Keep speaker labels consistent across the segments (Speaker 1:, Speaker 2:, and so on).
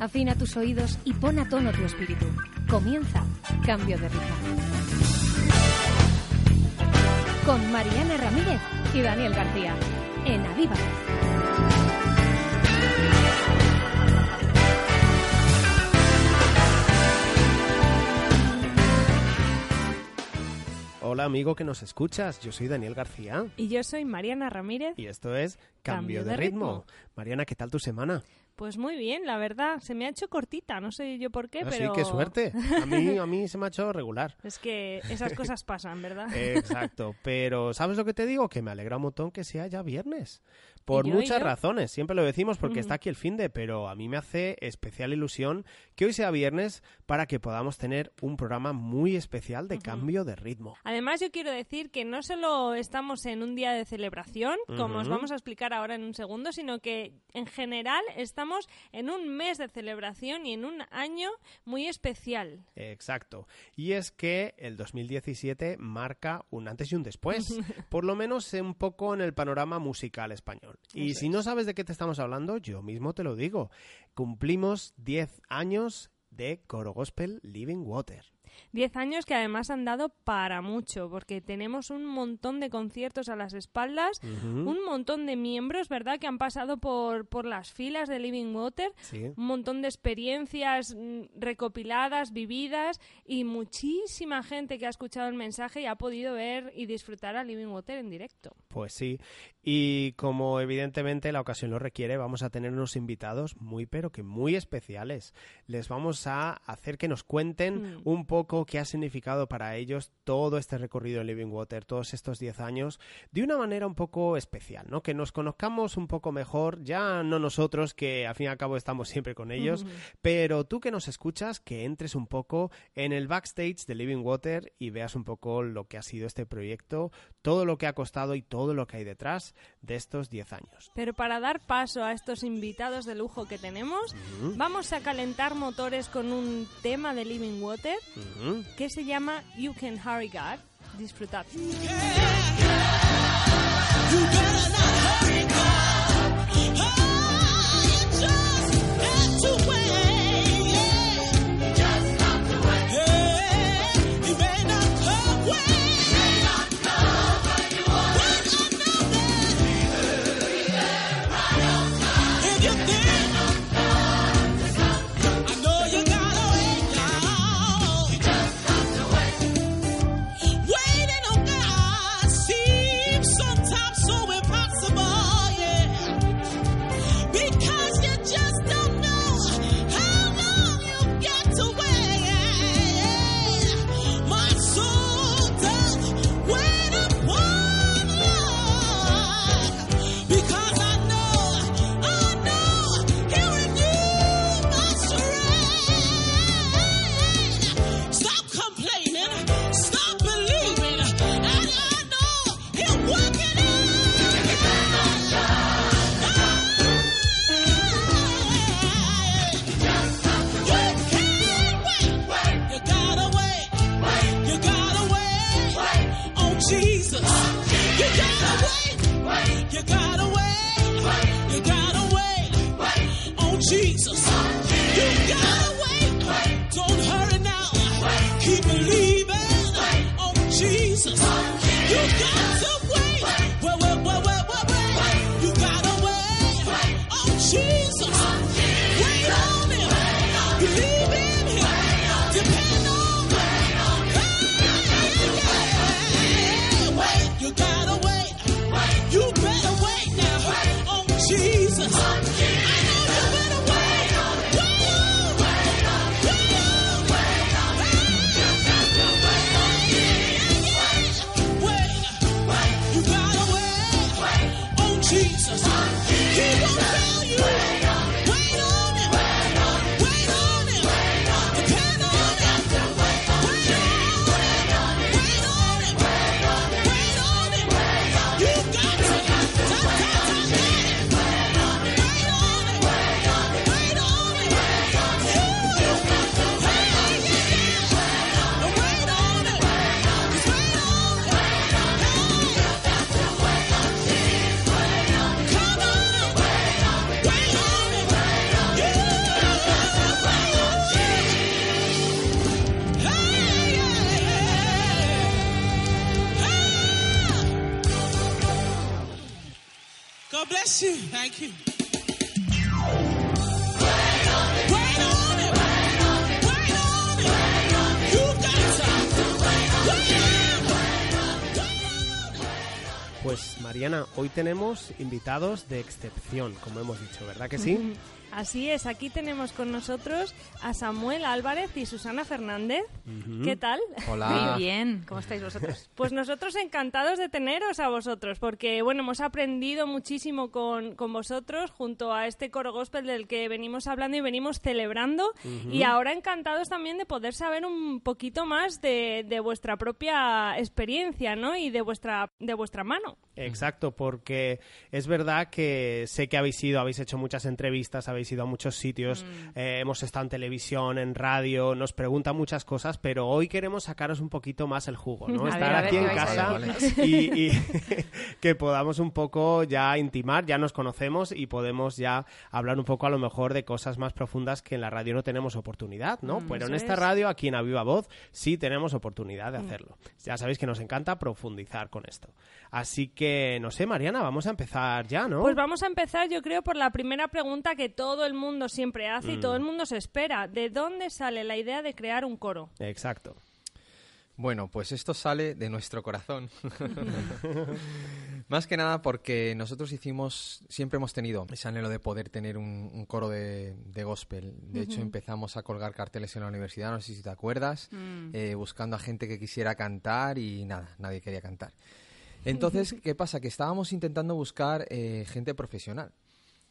Speaker 1: Afina tus oídos y pon a tono tu espíritu. Comienza Cambio de Ritmo. Con Mariana Ramírez y Daniel García. En Aviva.
Speaker 2: Hola amigo que nos escuchas, yo soy Daniel García.
Speaker 3: Y yo soy Mariana Ramírez.
Speaker 2: Y esto es Cambio, de, ritmo. Mariana, ¿qué tal tu semana?
Speaker 3: Pues muy bien, la verdad. Se me ha hecho cortita, no sé yo por qué,
Speaker 2: Ah,
Speaker 3: pero...
Speaker 2: Sí, qué suerte. A mí, a mí se me ha hecho regular.
Speaker 3: Es que esas cosas pasan, ¿verdad?
Speaker 2: Exacto, pero ¿sabes lo que te digo? Que me alegra un montón que sea ya viernes. Por
Speaker 3: ¿Y yo, y
Speaker 2: muchas
Speaker 3: yo?
Speaker 2: razones, siempre lo decimos porque está aquí el fin de, pero a mí me hace especial ilusión que hoy sea viernes para que podamos tener un programa muy especial de cambio de ritmo.
Speaker 3: Además, yo quiero decir que no solo estamos en un día de celebración, como os vamos a explicar ahora en un segundo, sino que en general estamos en un mes de celebración y en un año muy especial.
Speaker 2: Exacto. Y es que el 2017 marca un antes y un después, por lo menos un poco en el panorama musical español. Y si no sabes de qué te estamos hablando, yo mismo te lo digo. Cumplimos 10 años de Coro Gospel Living Water.
Speaker 3: Diez años que además han dado para mucho, porque tenemos un montón de conciertos a las espaldas, un montón de miembros, ¿verdad?, que han pasado por, por las filas de Living Water,
Speaker 2: Sí.
Speaker 3: un montón de experiencias mm, recopiladas, vividas, y muchísima gente que ha escuchado el mensaje y ha podido ver y disfrutar a Living Water en directo.
Speaker 2: Pues sí, y como evidentemente la ocasión lo requiere, vamos a tener unos invitados muy pero que muy especiales. Les vamos a hacer que nos cuenten
Speaker 3: Mm.
Speaker 2: un poco qué ha significado para ellos todo este recorrido en Living Water, todos estos 10 años, de una manera un poco especial, ¿no? Que nos conozcamos un poco mejor, ya no nosotros, que al fin y al cabo estamos siempre con ellos, pero tú que nos escuchas, que entres un poco en el backstage de Living Water y veas un poco lo que ha sido este proyecto, todo lo que ha costado y todo lo que hay detrás de estos 10 años.
Speaker 3: Pero para dar paso a estos invitados de lujo que tenemos, vamos a calentar motores con un tema de Living Water Que se llama You Can Hurry God. Disfrutad.
Speaker 2: Tenemos invitados de excepción, como hemos dicho, ¿verdad que sí?
Speaker 4: Así es, aquí tenemos con nosotros a Samuel Álvarez y Susana Fernández. ¿Qué tal?
Speaker 5: Hola.
Speaker 6: Muy bien, ¿cómo estáis vosotros?
Speaker 4: Pues nosotros encantados de teneros a vosotros, porque bueno, hemos aprendido muchísimo con, con vosotros junto a este coro gospel del que venimos hablando y venimos celebrando. Y ahora encantados también de poder saber un poquito más de, de vuestra propia experiencia, ¿no? Y de vuestra, de vuestra mano.
Speaker 2: Exacto, porque es verdad que sé que habéis ido, habéis hecho muchas entrevistas, habéis ido a muchos sitios, eh, hemos estado en televisión, en radio, nos preguntan muchas cosas, pero hoy queremos sacaros un poquito más el jugo, ¿no?
Speaker 6: A
Speaker 2: Estar
Speaker 6: ver, a ver
Speaker 2: aquí en casa y, y que podamos un poco ya intimar, ya nos conocemos y podemos ya hablar un poco a lo mejor de cosas más profundas que en la radio no tenemos oportunidad, ¿no? Pero en esta
Speaker 4: es.
Speaker 2: radio, aquí en A Viva Voz, sí tenemos oportunidad de hacerlo. Ya sabéis que nos encanta profundizar con esto. Así que, no sé, Mariana, vamos a empezar ya, ¿no?
Speaker 4: Pues vamos a empezar, yo creo, por la primera pregunta que todo el mundo siempre hace
Speaker 2: Mm.
Speaker 4: y todo el mundo se espera. ¿De dónde sale la idea de crear un coro?
Speaker 2: Exacto.
Speaker 5: Bueno, pues esto sale de nuestro corazón. Más que nada porque nosotros hicimos, siempre hemos tenido ese anhelo de poder tener un, un coro de, de gospel. De hecho, empezamos a colgar carteles en la universidad, no sé si te acuerdas, eh, buscando a gente que quisiera cantar y nada, nadie quería cantar. Entonces, ¿qué pasa? Que estábamos intentando buscar eh, gente profesional.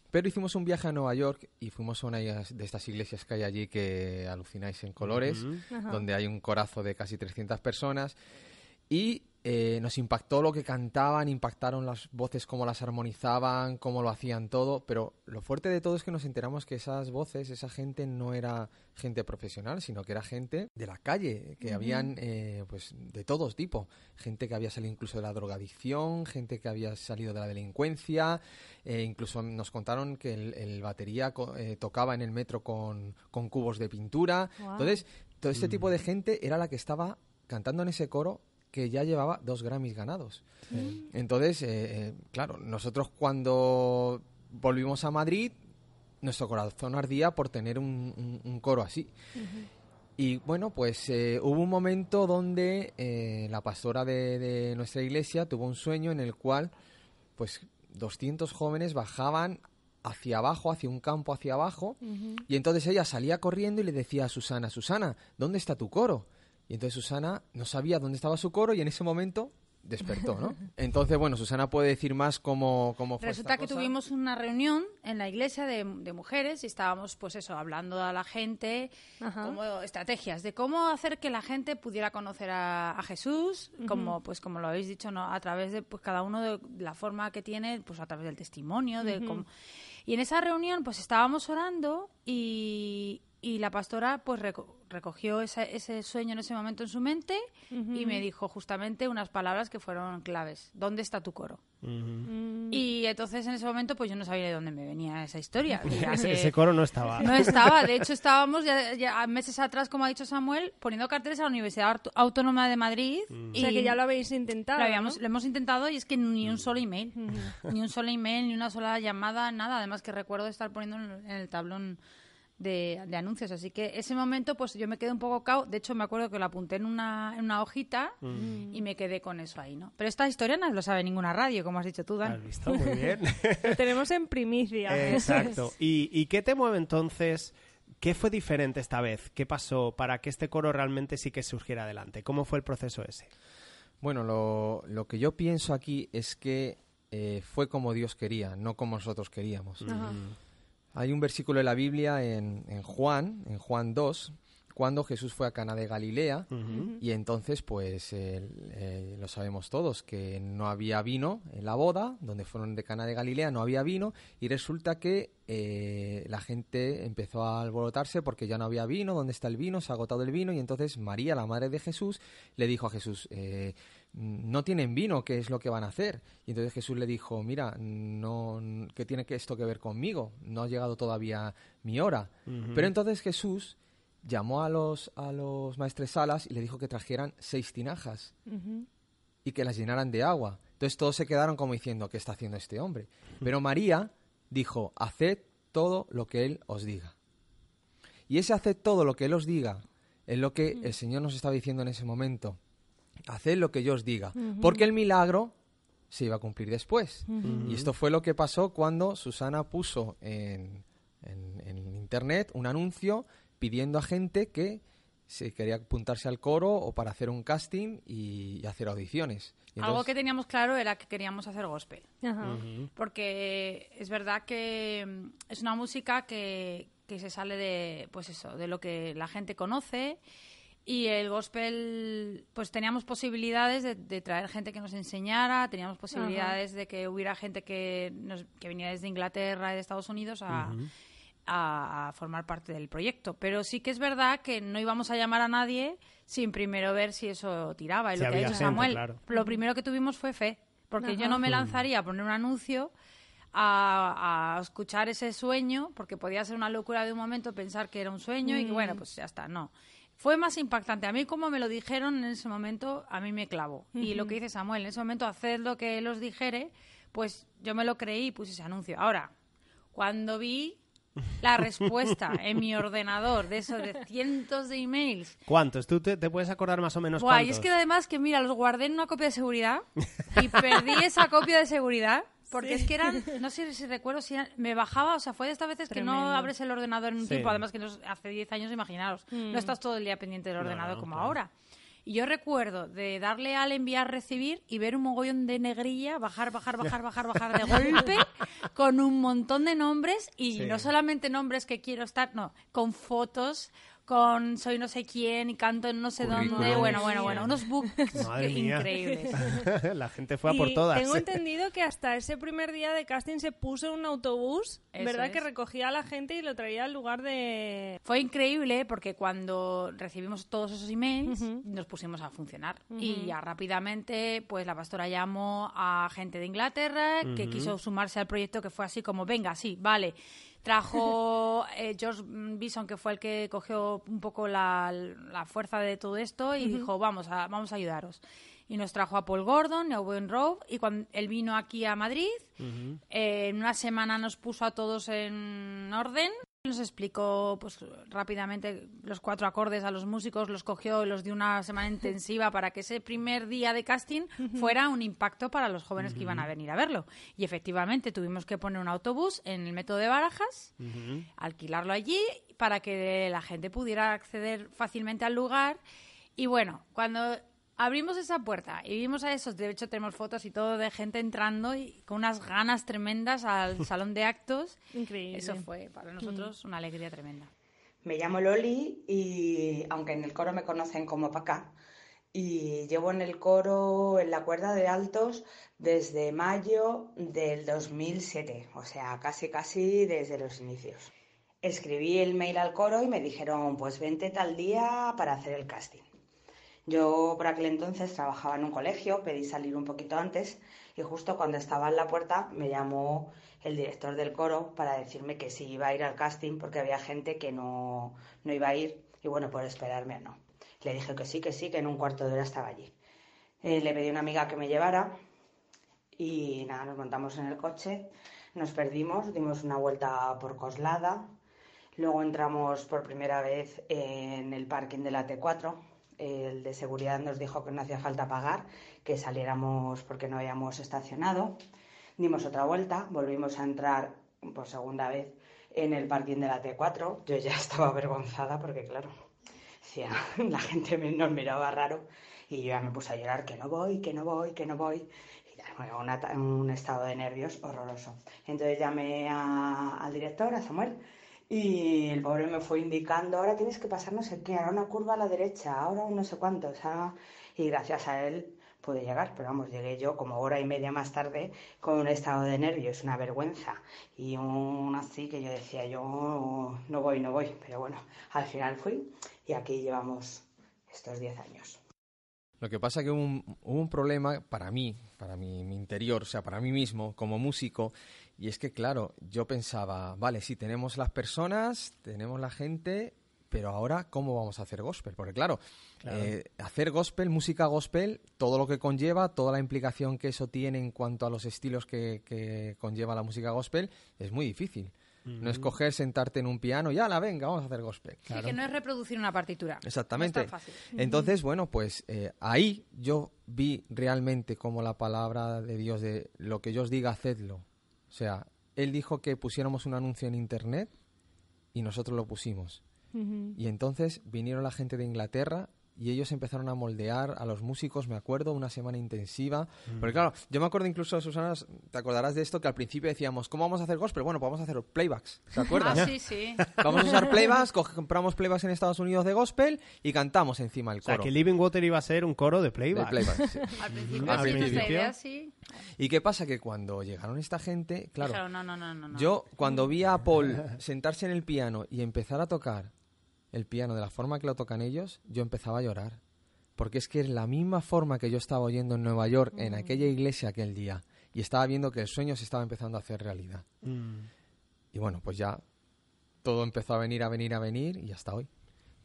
Speaker 5: Pero hicimos un viaje a Nueva York y fuimos a una de estas iglesias que hay allí que alucináis en colores, donde hay un corazo de casi 300 personas. Y eh, nos impactó lo que cantaban, impactaron las voces, cómo las armonizaban, cómo lo hacían todo. Pero lo fuerte de todo es que nos enteramos que esas voces, esa gente no era gente profesional, sino que era gente de la calle, que habían eh, pues de todos tipo. Gente que había salido incluso de la drogadicción, gente que había salido de la delincuencia. eh, incluso nos contaron que el, el batería co- eh, tocaba en el metro con, con cubos de pintura. Entonces, todo este tipo de gente era la que estaba cantando en ese coro que ya llevaba dos Grammys ganados. Entonces, eh, eh, claro, nosotros cuando volvimos a Madrid, nuestro corazón ardía por tener un, un- un coro así. Y bueno, pues eh, hubo un momento donde eh, la pastora de, de nuestra iglesia tuvo un sueño en el cual, pues, 200 jóvenes bajaban hacia abajo, hacia un campo hacia abajo, y entonces ella salía corriendo y le decía a Susana, Susana, ¿dónde está tu coro? Y entonces Susana no sabía dónde estaba su coro y en ese momento despertó, ¿no? Entonces, bueno, Susana puede decir más cómo, cómo fue
Speaker 6: Resulta
Speaker 5: esta
Speaker 6: que
Speaker 5: cosa.
Speaker 6: tuvimos una reunión en la iglesia de, de mujeres y estábamos, pues eso, hablando a la gente,
Speaker 4: Ajá.
Speaker 6: como estrategias de cómo hacer que la gente pudiera conocer a, a Jesús, como pues como lo habéis dicho, ¿no? a través de pues cada uno de la forma que tiene, pues a través del testimonio, de cómo- y en esa reunión pues estábamos orando y, y la pastora pues reco- recogió ese, ese sueño en ese momento en su mente y me dijo justamente unas palabras que fueron claves. ¿Dónde está tu coro? Y entonces en ese momento pues yo no sabía de dónde me venía esa historia. Y
Speaker 2: Ese, coro no estaba.
Speaker 6: No estaba, de hecho estábamos ya, ya meses atrás, como ha dicho Samuel, poniendo carteles a la Universidad Aut- Autónoma de Madrid.
Speaker 4: O sea que ya lo habéis intentado.
Speaker 6: lo, habíamos,
Speaker 4: ¿no?
Speaker 6: lo hemos intentado y es que ni un solo email, ni un solo email, ni una sola llamada, nada. Además que recuerdo estar poniendo en en el tablón de, de anuncios. Así que ese momento, pues yo me quedé un poco cao. De hecho, me acuerdo que lo apunté en una, en una hojita y me quedé con eso ahí, ¿no? Pero esta historia no lo sabe ninguna radio, como has dicho tú, Dan.
Speaker 2: ¿Has visto? Muy bien.
Speaker 4: Lo tenemos en primicia.
Speaker 2: Exacto. ¿Y, ¿Y qué te mueve entonces? ¿Qué fue diferente esta vez? ¿Qué pasó para que este coro realmente sí que surgiera adelante? ¿Cómo fue el proceso ese?
Speaker 5: Bueno, lo, lo que yo pienso aquí es que eh, fue como Dios quería, no como nosotros queríamos.
Speaker 4: Ajá.
Speaker 5: Hay un versículo de la Biblia en, en Juan, en Juan 2, cuando Jesús fue a Cana de Galilea y entonces pues eh, lo sabemos todos que no había vino en la boda donde fueron de Cana de Galilea no había vino y resulta que eh, la gente empezó a alborotarse porque ya no había vino dónde está el vino se ha agotado el vino y entonces María la madre de Jesús le dijo a Jesús eh, no tienen vino, ¿qué es lo que van a hacer? Y entonces Jesús le dijo, mira, no, ¿qué tiene que esto que ver conmigo? No ha llegado todavía mi hora. Pero entonces Jesús llamó a los, a los maestresalas y le dijo que trajeran seis tinajas y que las llenaran de agua. Entonces todos se quedaron como diciendo, ¿qué está haciendo este hombre? Pero María dijo, haced todo lo que Él os diga. Y ese haced todo lo que Él os diga es lo que el Señor nos estaba diciendo en ese momento. Haced lo que yo os diga. Porque el milagro se iba a cumplir después. Y esto fue lo que pasó cuando Susana puso en, en- en internet un anuncio pidiendo a gente que se quería apuntarse al coro o para hacer un casting y, y hacer audiciones. Y
Speaker 6: Algo
Speaker 5: entonces-
Speaker 6: que teníamos claro era que queríamos hacer gospel.
Speaker 4: Ajá.
Speaker 6: Porque es verdad que mm, es una música que, que se sale de, pues eso, de lo que la gente conoce. Y el gospel, pues teníamos posibilidades de, de traer gente que nos enseñara, teníamos posibilidades de que hubiera gente que, nos, que venía desde Inglaterra y de Estados Unidos a, a- a formar parte del proyecto. Pero sí que es verdad que no íbamos a llamar a nadie sin primero ver si eso tiraba. Y
Speaker 2: Si
Speaker 6: lo que ha dicho
Speaker 2: gente,
Speaker 6: Samuel,
Speaker 2: claro.
Speaker 6: lo primero que tuvimos fue fe. Porque yo no me lanzaría a poner un anuncio a, a escuchar ese sueño, porque podía ser una locura de un momento pensar que era un sueño y que bueno, pues ya está, no. Fue más impactante. A mí, como me lo dijeron en ese momento, a mí me clavó. Y lo que dice Samuel, en ese momento, haced lo que él os dijere, pues yo me lo creí y puse ese anuncio. Ahora, cuando vi la respuesta en mi ordenador de esos de cientos de emails
Speaker 2: ¿Cuántos? ¿Tú te, te puedes acordar más o menos
Speaker 6: Buah, y
Speaker 2: cuántos?
Speaker 6: es que además que mira, los guardé en una copia de seguridad y perdí esa copia de seguridad porque es que eran, no sé si recuerdo si eran- me bajaba, o sea, fue de estas veces que no abres el ordenador en un
Speaker 2: Sí.
Speaker 6: tiempo, además que nos- hace 10 años, imaginaros, no estás todo el día pendiente del
Speaker 2: No,
Speaker 6: ordenador
Speaker 2: no,
Speaker 6: como
Speaker 2: claro.
Speaker 6: ahora. Y yo recuerdo de darle al enviar recibir y ver un mogollón de negrilla, bajar, bajar, bajar, bajar, bajar de golpe, con un montón de nombres y
Speaker 2: Sí.
Speaker 6: no solamente nombres que quiero estar, no, con fotos, con soy no sé quién y canto en no sé dónde, bueno, bueno, bueno, unos books
Speaker 2: Madre mía.
Speaker 6: increíbles.
Speaker 2: la gente fue a por
Speaker 4: Y
Speaker 2: todas.
Speaker 4: Tengo entendido que hasta ese primer día de casting se puso en un autobús,
Speaker 6: Eso
Speaker 4: ¿verdad?
Speaker 6: es.
Speaker 4: Que recogía a la gente y lo traía al lugar de...
Speaker 6: Fue increíble porque cuando recibimos todos esos emails nos pusimos a funcionar y ya rápidamente pues la pastora llamó a gente de Inglaterra que quiso sumarse al proyecto que fue así como venga, sí, vale. Trajo eh, George Bison que fue el que cogió un poco la, la fuerza de todo esto y dijo vamos a, vamos a ayudaros. Y nos trajo a Paul Gordon y a Owen Rowe y cuando él vino aquí a Madrid eh, en una semana nos puso a todos en orden. Nos explicó pues rápidamente los cuatro acordes a los músicos, los cogió y los dio una semana intensiva para que ese primer día de casting fuera un impacto para los jóvenes que iban a venir a verlo. Y efectivamente tuvimos que poner un autobús en el método de Barajas, alquilarlo allí para que la gente pudiera acceder fácilmente al lugar. Y bueno, cuando abrimos esa puerta y vimos a esos, de hecho tenemos fotos y todo de gente entrando y con unas ganas tremendas al salón de actos.
Speaker 4: Increíble.
Speaker 6: Eso fue para nosotros una alegría tremenda.
Speaker 7: Me llamo Loli y aunque en el coro me conocen como Pacá, y llevo en el coro en la cuerda de altos desde mayo del 2007, o sea, casi casi desde los inicios. Escribí el mail al coro y me dijeron, pues vente tal día para hacer el casting. Yo por aquel entonces trabajaba en un colegio, pedí salir un poquito antes y justo cuando estaba en la puerta me llamó el director del coro para decirme que si iba a ir al casting porque había gente que no, no iba a ir y bueno, por esperarme o no. Le dije que sí, que sí, que en un cuarto de hora estaba allí. Eh, le pedí a una amiga que me llevara y nada, nos montamos en el coche, nos perdimos, dimos una vuelta por Coslada, luego entramos por primera vez en el parking de la T4, el de seguridad nos dijo que no hacía falta pagar, que saliéramos porque no habíamos estacionado. Dimos otra vuelta, volvimos a entrar por segunda vez en el parking de la T4. Yo ya estaba avergonzada porque, claro, decía, la gente nos miraba raro y yo ya me puse a llorar que no voy, que no voy, que no voy. Bueno, un, ata- un estado de nervios horroroso. Entonces llamé al director, a Samuel, y el pobre me fue indicando, ahora tienes que pasar no sé qué, ahora una curva a la derecha, ahora no sé cuánto. o sea, Y gracias a él pude llegar, pero vamos, llegué yo como hora y media más tarde con un estado de nervios, una vergüenza y un así que yo decía, yo no voy, no voy, pero bueno, al final fui y aquí llevamos estos 10 años.
Speaker 5: Lo que pasa que hubo un, un problema para mí, para mi, mi interior, o sea, para mí mismo, como músico, y es que, claro, yo pensaba, vale, sí, tenemos las personas, tenemos la gente, pero ahora, ¿cómo vamos a hacer gospel? Porque claro,
Speaker 2: Claro.
Speaker 5: eh, hacer gospel, música gospel, todo lo que conlleva, toda la implicación que eso tiene en cuanto a los estilos que, que conlleva la música gospel, es muy difícil. No es coger, sentarte en un piano y la venga, vamos a hacer gospel.
Speaker 6: Sí, que no es reproducir una partitura.
Speaker 5: Exactamente.
Speaker 6: No es tan fácil.
Speaker 5: Entonces, bueno, pues eh, ahí yo vi realmente como la palabra de Dios de lo que yo os diga, hacedlo. O sea, Él dijo que pusiéramos un anuncio en Internet y nosotros lo pusimos. Y entonces vinieron la gente de Inglaterra y ellos empezaron a moldear a los músicos, me acuerdo, una semana intensiva. Porque claro, yo me acuerdo incluso, Susana, te acordarás de esto, que al principio decíamos, ¿cómo vamos a hacer gospel? Bueno, pues vamos a hacer playbacks, ¿te acuerdas?
Speaker 6: Ah, sí, sí.
Speaker 5: Vamos a usar playbacks, co- compramos playbacks en Estados Unidos de gospel y cantamos encima el
Speaker 2: O sea,
Speaker 5: coro.
Speaker 2: que Living Water iba a ser un coro de
Speaker 5: de
Speaker 2: playback.
Speaker 5: playback, sí.
Speaker 6: Al principio
Speaker 2: Al
Speaker 6: sí, idea sí.
Speaker 5: ¿Y qué pasa? Que cuando llegaron esta gente, claro,
Speaker 6: Dijeron, no, no, no, no. no.
Speaker 5: yo cuando vi a Paul sentarse en el piano y empezar a tocar el piano de la forma que lo tocan ellos, yo empezaba a llorar. Porque es que es la misma forma que yo estaba oyendo en Nueva York, en aquella iglesia aquel día, y estaba viendo que el sueño se estaba empezando a hacer realidad.
Speaker 2: Mm.
Speaker 5: Y bueno, pues ya todo empezó a venir, a venir, a venir, y hasta hoy.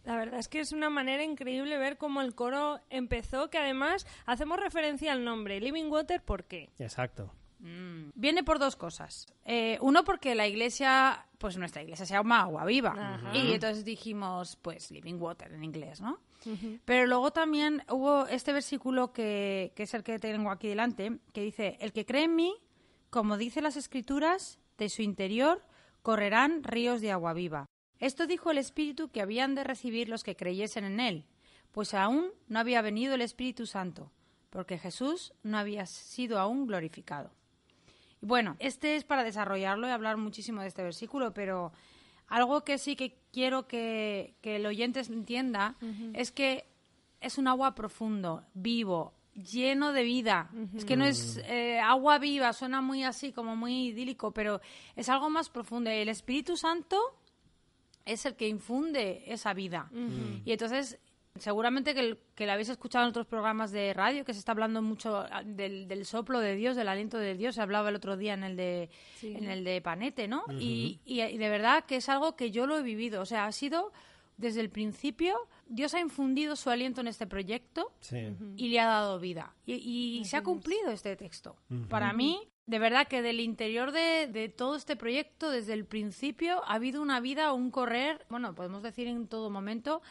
Speaker 4: La verdad es que es una manera increíble ver cómo el coro empezó, que además hacemos referencia al nombre, Living Water, ¿por qué?
Speaker 2: Exacto.
Speaker 6: Mm. Viene por dos cosas. Eh, uno, porque la iglesia, pues nuestra iglesia se llama Agua Viva.
Speaker 4: Ajá.
Speaker 6: Y entonces dijimos, pues, Living Water en inglés, ¿no? Pero luego también hubo este versículo que, que es el que tengo aquí delante, que dice, el que cree en mí, como dice las escrituras, de su interior correrán ríos de agua viva. Esto dijo el Espíritu que habían de recibir los que creyesen en él, pues aún no había venido el Espíritu Santo, porque Jesús no había sido aún glorificado. Bueno, este es para desarrollarlo y hablar muchísimo de este versículo, pero algo que sí que quiero que, que el oyente entienda es que es un agua profundo, vivo, lleno de vida. Es que no es eh, agua viva, suena muy así, como muy idílico, pero es algo más profundo. El Espíritu Santo es el que infunde esa vida. Y entonces, seguramente que, el- que lo habéis escuchado en otros programas de radio, que se está hablando mucho ah, del, del soplo de Dios, del aliento de Dios. Se hablaba el otro día en el de, en el de Panete, ¿no? y, y- y de verdad que es algo que yo lo he vivido. O sea, ha sido desde el principio, Dios ha infundido su aliento en este proyecto
Speaker 2: Sí.
Speaker 6: y le ha dado vida. Y, y se ha cumplido este texto. Para mí, de verdad que del interior de, de todo este proyecto, desde el principio, ha habido una vida, un correr, bueno, podemos decir en todo momento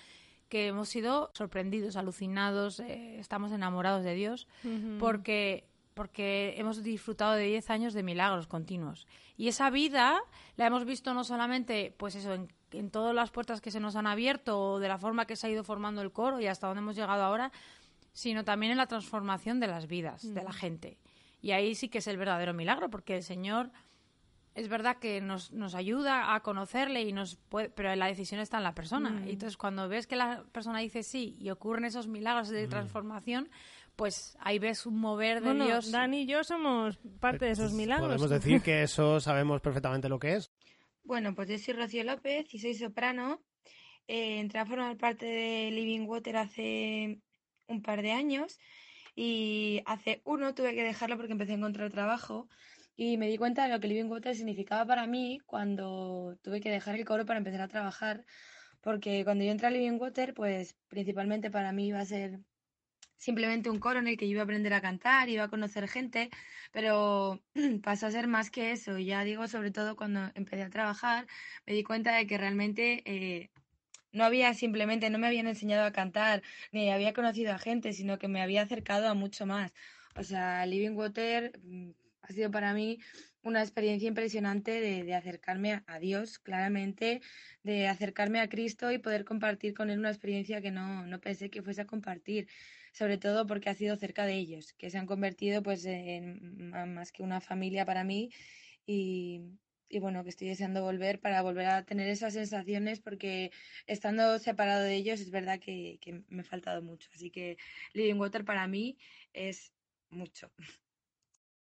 Speaker 6: que hemos sido sorprendidos, alucinados, eh, estamos enamorados de Dios, porque porque hemos disfrutado de 10 años de milagros continuos. Y esa vida la hemos visto no solamente, pues eso, en, en todas las puertas que se nos han abierto o de la forma que se ha ido formando el coro y hasta donde hemos llegado ahora, sino también en la transformación de las vidas de la gente. Y ahí sí que es el verdadero milagro, porque el Señor es verdad que nos, nos ayuda a conocerle y nos puede, pero la decisión está en la persona. Y entonces cuando ves que la persona dice sí y ocurren esos milagros de transformación, pues ahí ves un mover de
Speaker 4: Bueno,
Speaker 6: Dios.
Speaker 4: Dani y yo somos parte de esos milagros.
Speaker 2: Podemos decir que eso sabemos perfectamente lo que es.
Speaker 8: Bueno, pues yo soy Rocío López y soy soprano. Eh, entré a formar parte de Living Water hace un par de años y hace uno tuve que dejarlo porque empecé a encontrar trabajo y me di cuenta de lo que Living Water significaba para mí cuando tuve que dejar el coro para empezar a trabajar. Porque cuando yo entré a Living Water, pues principalmente para mí iba a ser simplemente un coro en el que iba a aprender a cantar, iba a conocer gente, pero pasó a ser más que eso. Ya digo, sobre todo cuando empecé a trabajar, me di cuenta de que realmente eh, no había simplemente, no me habían enseñado a cantar, ni había conocido a gente, sino que me había acercado a mucho más. O sea, Living Water mm, ha sido para mí una experiencia impresionante de, acercarme a, Dios, claramente, de acercarme a Cristo y poder compartir con Él una experiencia que no, no pensé que fuese a compartir sobre todo porque ha sido cerca de ellos, que se han convertido pues en más que una familia para mí y, y bueno, que estoy deseando volver para volver a tener esas sensaciones porque estando separado de ellos es verdad que, que me ha faltado mucho. Así que Living Water para mí es mucho.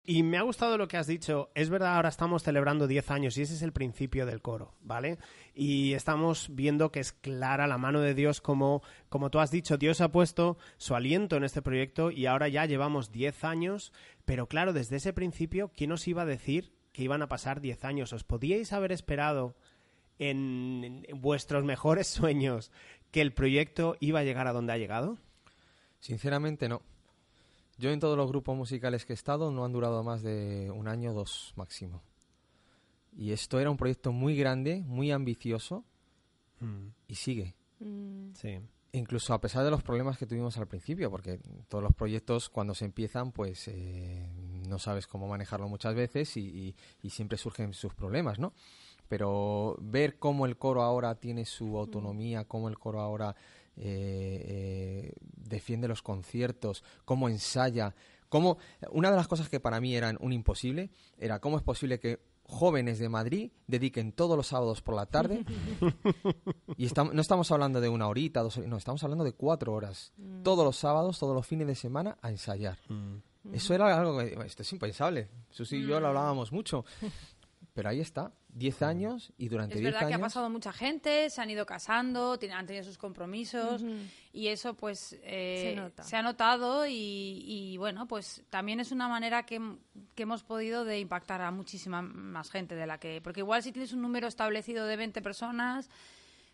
Speaker 2: Y me ha gustado lo que has dicho. Es verdad, ahora estamos celebrando 10 años y ese es el principio del coro, ¿vale? Y estamos viendo que es clara la mano de Dios como, como tú has dicho, Dios ha puesto su aliento en este proyecto y ahora ya llevamos 10 años, pero claro, desde ese principio, ¿quién os iba a decir que iban a pasar 10 años? ¿Os podíais haber esperado en vuestros mejores sueños que el proyecto iba a llegar a donde ha llegado?
Speaker 5: Sinceramente no. Yo en todos los grupos musicales que he estado no han durado más de un año o dos máximo. Y esto era un proyecto muy grande, muy ambicioso y sigue.
Speaker 4: Mm.
Speaker 2: Sí.
Speaker 5: Incluso a pesar de los problemas que tuvimos al principio, porque todos los proyectos cuando se empiezan, pues eh, no sabes cómo manejarlo muchas veces y, y- y siempre surgen sus problemas, ¿no? Pero ver cómo el coro ahora tiene su autonomía, cómo el coro ahora eh, eh, defiende los conciertos, cómo ensaya, cómo... Una de las cosas que para mí eran un imposible era cómo es posible que jóvenes de Madrid dediquen todos los sábados por la tarde y no estamos hablando de una horita, dos no, estamos hablando de cuatro horas. Todos los sábados, todos los fines de semana a ensayar. Eso era algo que, esto es impensable. Susi y yo lo hablábamos mucho. Pero ahí está, 10 años y durante
Speaker 6: Es
Speaker 5: 10
Speaker 6: verdad que ha
Speaker 5: años...
Speaker 6: pasado mucha gente, se han ido casando, tienen- han tenido sus compromisos y eso pues eh,
Speaker 4: Se nota.
Speaker 6: ha notado y, y, bueno, pues también es una manera que, que hemos podido de impactar a muchísima más gente de la que... Porque igual si tienes un número establecido de 20 personas,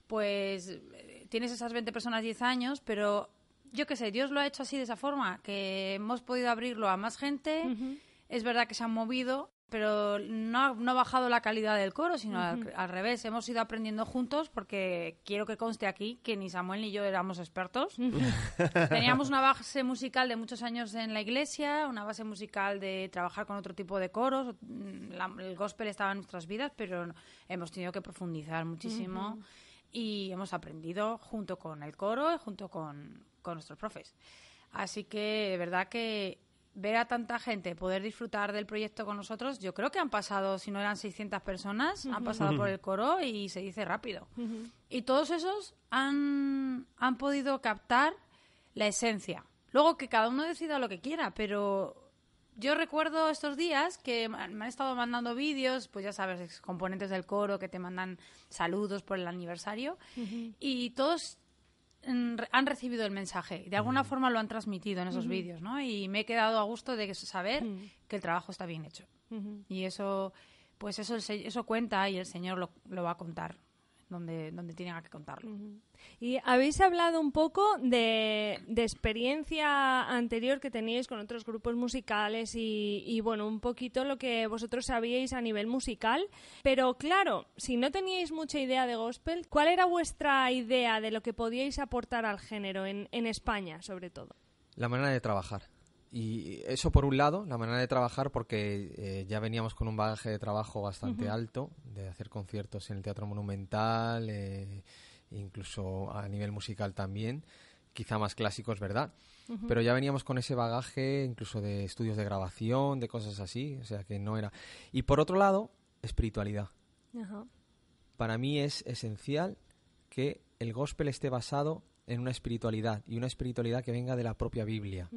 Speaker 6: pues eh, tienes esas 20 personas 10 años, pero yo qué sé, Dios lo ha hecho así de esa forma, que hemos podido abrirlo a más gente. Es verdad que se han movido, pero no ha, no ha bajado la calidad del coro, sino al, al revés. Hemos ido aprendiendo juntos porque quiero que conste aquí que ni Samuel ni yo éramos expertos. Teníamos una base musical de muchos años en la iglesia, una base musical de trabajar con otro tipo de coros. La- el gospel estaba en nuestras vidas, pero hemos tenido que profundizar muchísimo y hemos aprendido junto con el coro y junto con, con nuestros profes. Así que, de verdad que ver a tanta gente poder disfrutar del proyecto con nosotros, yo creo que han pasado, si no eran 600 personas, han pasado por el coro y se dice rápido. Y todos esos han, han podido captar la esencia. Luego que cada uno decida lo que quiera, pero yo recuerdo estos días que me han estado mandando vídeos, pues ya sabes, componentes del coro que te mandan saludos por el aniversario y todos han recibido el mensaje. Y de alguna forma lo han transmitido en esos vídeos, ¿no? Y me he quedado a gusto de saber que el trabajo está bien hecho. Y eso, pues eso, eso cuenta y el Señor lo, lo va a contar donde, donde tiene que contarlo.
Speaker 4: Y habéis hablado un poco de, de experiencia anterior que teníais con otros grupos musicales y, y, bueno, un poquito lo que vosotros sabíais a nivel musical. Pero claro, si no teníais mucha idea de gospel, ¿cuál era vuestra idea de lo que podíais aportar al género en, en España, sobre todo?
Speaker 5: La manera de trabajar. Y eso por un lado, la manera de trabajar porque eh, ya veníamos con un bagaje de trabajo bastante alto, de hacer conciertos en el Teatro Monumental, eh, incluso a nivel musical también, quizá más clásicos, ¿verdad? Pero ya veníamos con ese bagaje incluso de estudios de grabación, de cosas así, o sea que no era... Y por otro lado, espiritualidad. Para mí es esencial que el gospel esté basado en una espiritualidad y una espiritualidad que venga de la propia Biblia.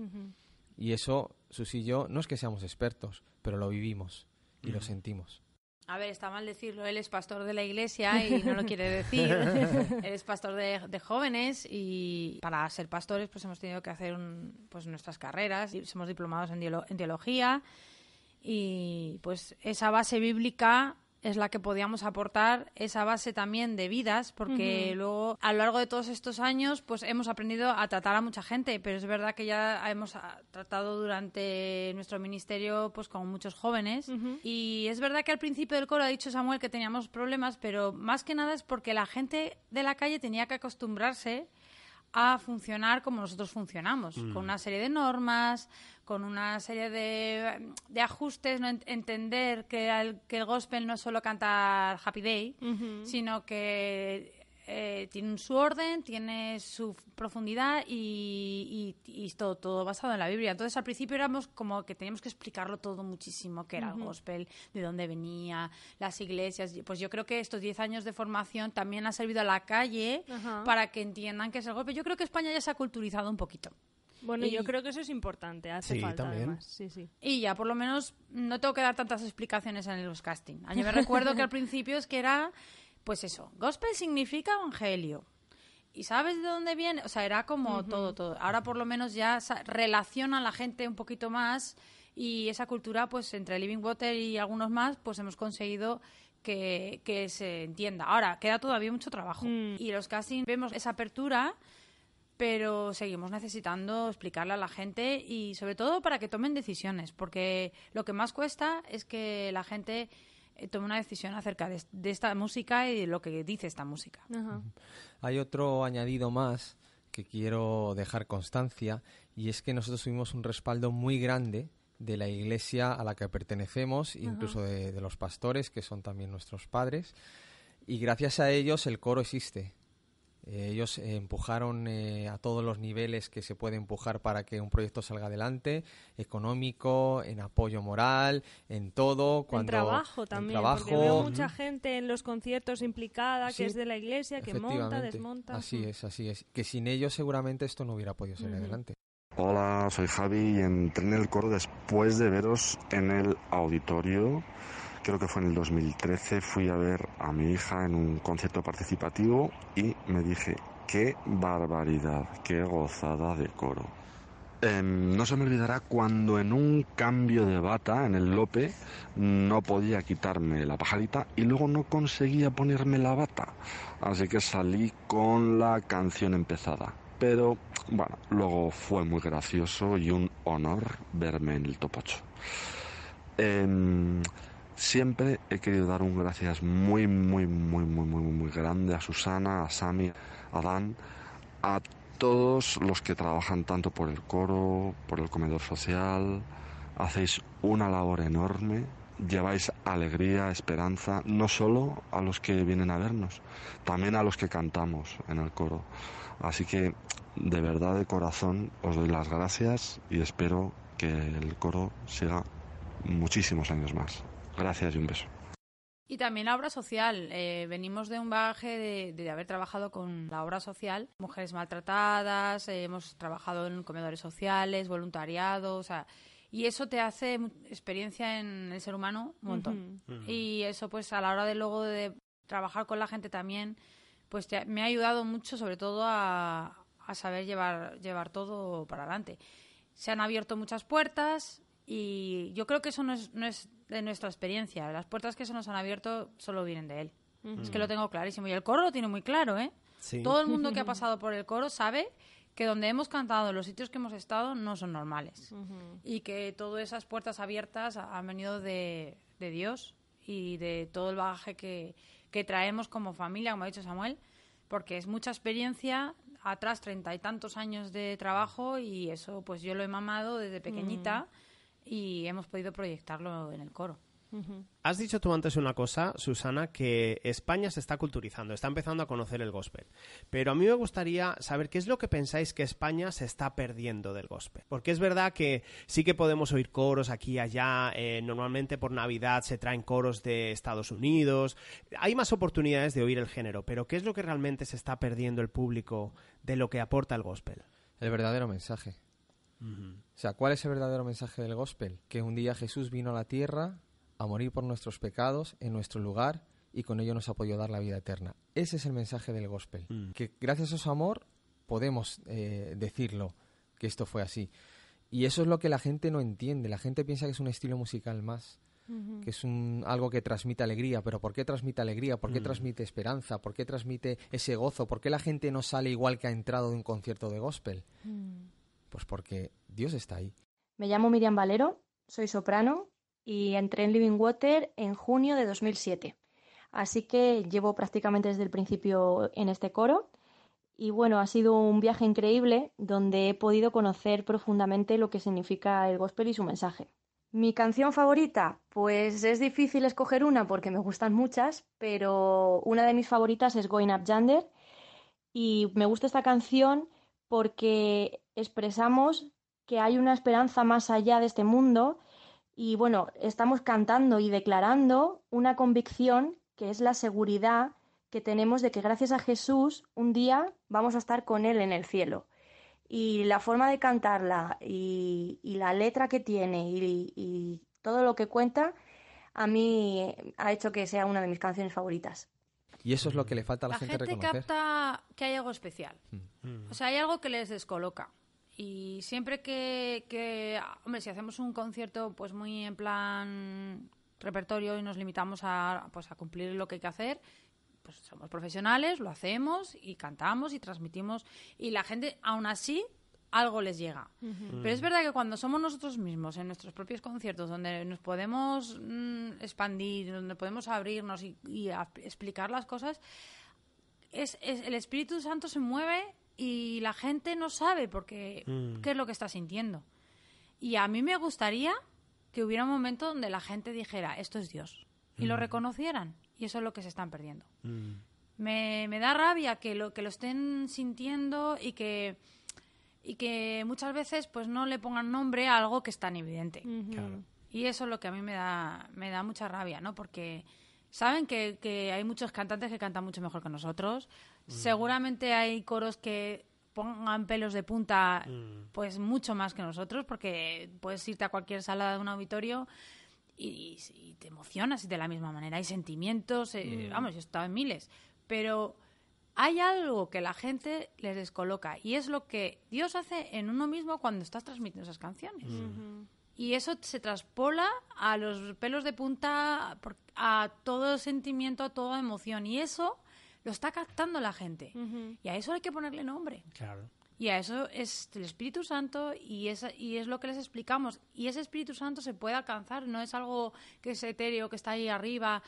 Speaker 5: Y eso, Susi y yo, no es que seamos expertos, pero lo vivimos y lo sentimos.
Speaker 6: A ver, está mal decirlo, él es pastor de la iglesia y no lo quiere decir. él es pastor de, de jóvenes y para ser pastores pues hemos tenido que hacer un- pues nuestras carreras, y somos diplomados en, en teología y pues esa base bíblica es la que podíamos aportar, esa base también de vidas, porque luego a lo largo de todos estos años pues hemos aprendido a tratar a mucha gente, pero es verdad que ya hemos ah, tratado durante nuestro ministerio pues con muchos jóvenes. Y es verdad que al principio del coro ha dicho Samuel que teníamos problemas, pero más que nada es porque la gente de la calle tenía que acostumbrarse a funcionar como nosotros funcionamos, con una serie de normas, con una serie de, de ajustes, ¿no? Ent- entender que el, que el gospel no es solo cantar Happy Day, sino que eh, tiene su orden, tiene su profundidad y, y, todo, todo basado en la Biblia. Entonces al principio éramos como que teníamos que explicarlo todo muchísimo, qué era el gospel, de dónde venía, las iglesias. Pues yo creo que estos 10 años de formación también ha servido a la calle para que entiendan qué es el gospel. Yo creo que España ya se ha culturizado un poquito.
Speaker 4: Bueno,
Speaker 6: Y-
Speaker 4: yo creo que eso es importante, hace
Speaker 2: Sí,
Speaker 4: falta
Speaker 2: también.
Speaker 4: además. Sí, sí.
Speaker 6: Y ya, por lo menos, no tengo que dar tantas explicaciones en los castings. Yo me recuerdo que al principio es que era, pues eso, gospel significa evangelio. ¿Y sabes de dónde viene? O sea, era como todo, todo. Ahora por lo menos ya relaciona a la gente un poquito más y esa cultura, pues entre Living Water y algunos más, pues hemos conseguido que, que se entienda. Ahora, queda todavía mucho trabajo.
Speaker 4: Mm.
Speaker 6: Y los castings vemos esa apertura, pero seguimos necesitando explicarle a la gente y sobre todo para que tomen decisiones, porque lo que más cuesta es que la gente eh, tome una decisión acerca de, de esta música y de lo que dice esta música.
Speaker 4: Ajá.
Speaker 5: Hay otro añadido más que quiero dejar constancia y es que nosotros tuvimos un respaldo muy grande de la iglesia a la que pertenecemos, incluso de, de los pastores, que son también nuestros padres, y gracias a ellos el coro existe. Eh, ellos eh, empujaron eh, a todos los niveles que se puede empujar para que un proyecto salga adelante, económico, en apoyo moral, en todo. Cuando,
Speaker 4: en trabajo
Speaker 5: en
Speaker 4: también,
Speaker 5: trabajo,
Speaker 4: porque veo mucha gente en los conciertos implicada,
Speaker 5: Sí,
Speaker 4: que es de la iglesia, que monta, desmonta.
Speaker 5: Así es, así es. Que sin ellos seguramente esto no hubiera podido salir
Speaker 4: Ujú.
Speaker 5: adelante.
Speaker 9: Hola, soy Javi y entré en el coro después de veros en el auditorio. Creo que fue en el 2013. Fui a ver a mi hija en un concierto participativo y me dije, qué barbaridad, qué gozada de coro. Em, no se me olvidará cuando en un cambio de bata en el Lope no podía quitarme la pajarita y luego no conseguía ponerme la bata. Así que salí con la canción empezada. Pero bueno, luego fue muy gracioso y un honor verme en el top 8. Em, siempre he querido dar un gracias muy, muy, muy, muy, muy, muy grande a Susana, a Sami, a Dan, a todos los que trabajan tanto por el coro, por el comedor social. Hacéis una labor enorme, lleváis alegría, esperanza, no solo a los que vienen a vernos, también a los que cantamos en el coro. Así que, de verdad, de corazón, os doy las gracias y espero que el coro siga muchísimos años más. Gracias y un beso.
Speaker 6: Y también la obra social. Eh, venimos de un bagaje de, de haber trabajado con la obra social, mujeres maltratadas, eh, hemos trabajado en comedores sociales, voluntariado, o sea, y eso te hace experiencia en el ser humano un montón. Y eso, pues, a la hora de luego de trabajar con la gente también, pues te me ha ayudado mucho, sobre todo a, a saber llevar, llevar todo para adelante. Se han abierto muchas puertas y yo creo que eso no es, no es de nuestra experiencia. Las puertas que se nos han abierto solo vienen de él. Es que lo tengo clarísimo. Y el coro lo tiene muy claro, ¿eh?
Speaker 2: Sí.
Speaker 6: Todo el mundo que ha pasado por el coro sabe que donde hemos cantado, los sitios que hemos estado, no son normales. Y que todas esas puertas abiertas han venido de, de Dios y de todo el bagaje que, que traemos como familia, como ha dicho Samuel, porque es mucha experiencia, atrás treinta y tantos años de trabajo y eso pues yo lo he mamado desde pequeñita y hemos podido proyectarlo en el coro.
Speaker 2: Has dicho tú antes una cosa, Susana, que España se está culturizando, está empezando a conocer el gospel. Pero a mí me gustaría saber qué es lo que pensáis que España se está perdiendo del gospel. Porque es verdad que sí que podemos oír coros aquí y allá, eh, normalmente por Navidad se traen coros de Estados Unidos, hay más oportunidades de oír el género, pero ¿qué es lo que realmente se está perdiendo el público de lo que aporta el gospel?
Speaker 5: El verdadero mensaje. O sea, ¿cuál es el verdadero mensaje del gospel? Que un día Jesús vino a la tierra a morir por nuestros pecados en nuestro lugar y con ello nos apoyó a dar la vida eterna. Ese es el mensaje del gospel. Que gracias a su amor podemos eh, decirlo, que esto fue así. Y eso es lo que la gente no entiende. La gente piensa que es un estilo musical más, que es un, algo que transmite alegría. Pero ¿por qué transmite alegría? ¿Por qué transmite esperanza? ¿Por qué transmite ese gozo? ¿Por qué la gente no sale igual que ha entrado de un concierto de gospel? Pues porque Dios está ahí.
Speaker 10: Me llamo Miriam Valero, soy soprano y entré en Living Water en junio de 2007. Así que llevo prácticamente desde el principio en este coro. Y bueno, ha sido un viaje increíble donde he podido conocer profundamente lo que significa el gospel y su mensaje. Mi canción favorita, pues es difícil escoger una porque me gustan muchas, pero una de mis favoritas es Going Up Yonder y me gusta esta canción porque expresamos que hay una esperanza más allá de este mundo y bueno, estamos cantando y declarando una convicción que es la seguridad que tenemos de que gracias a Jesús un día vamos a estar con Él en el cielo. Y la forma de cantarla y, y la letra que tiene y, y todo lo que cuenta a mí ha hecho que sea una de mis canciones favoritas.
Speaker 5: Y eso es lo que le falta a la,
Speaker 6: La
Speaker 5: gente,
Speaker 6: gente
Speaker 5: reconocer.
Speaker 6: capta que hay algo especial. O sea, hay algo que les descoloca. Y siempre que, que, hombre, si hacemos un concierto pues muy en plan repertorio y nos limitamos a, pues, a cumplir lo que hay que hacer, pues somos profesionales, lo hacemos y cantamos y transmitimos. Y la gente, aún así, algo les llega. Pero es verdad que cuando somos nosotros mismos, en nuestros propios conciertos, donde nos podemos mm, expandir, donde podemos abrirnos y, y explicar las cosas, es, es- el Espíritu Santo se mueve y la gente no sabe por qué,
Speaker 2: Mm.
Speaker 6: qué es lo que está sintiendo. Y a mí me gustaría que hubiera un momento donde la gente dijera, esto es Dios, y lo reconocieran. Y eso es lo que se están perdiendo. Me, me da rabia que lo, que lo estén sintiendo y que, y que muchas veces pues no le pongan nombre a algo que es tan evidente.
Speaker 2: Claro.
Speaker 6: Y eso es lo que a mí me da, me da mucha rabia, ¿no? Porque saben que, que hay muchos cantantes que cantan mucho mejor que nosotros. Seguramente hay coros que pongan pelos de punta pues mucho más que nosotros, porque puedes irte a cualquier sala de un auditorio y, y te emocionas y de la misma manera. Hay sentimientos, eh, vamos, yo he estado en miles. Pero hay algo que la gente les descoloca y es lo que Dios hace en uno mismo cuando estás transmitiendo esas canciones. Y eso se traspola a los pelos de punta, a todo sentimiento, a toda emoción. Y eso lo está captando la gente. Y a eso hay que ponerle nombre.
Speaker 2: Claro.
Speaker 6: Y a eso es el Espíritu Santo y es, y es lo que les explicamos. Y ese Espíritu Santo se puede alcanzar, no es algo que es etéreo, que está ahí arriba.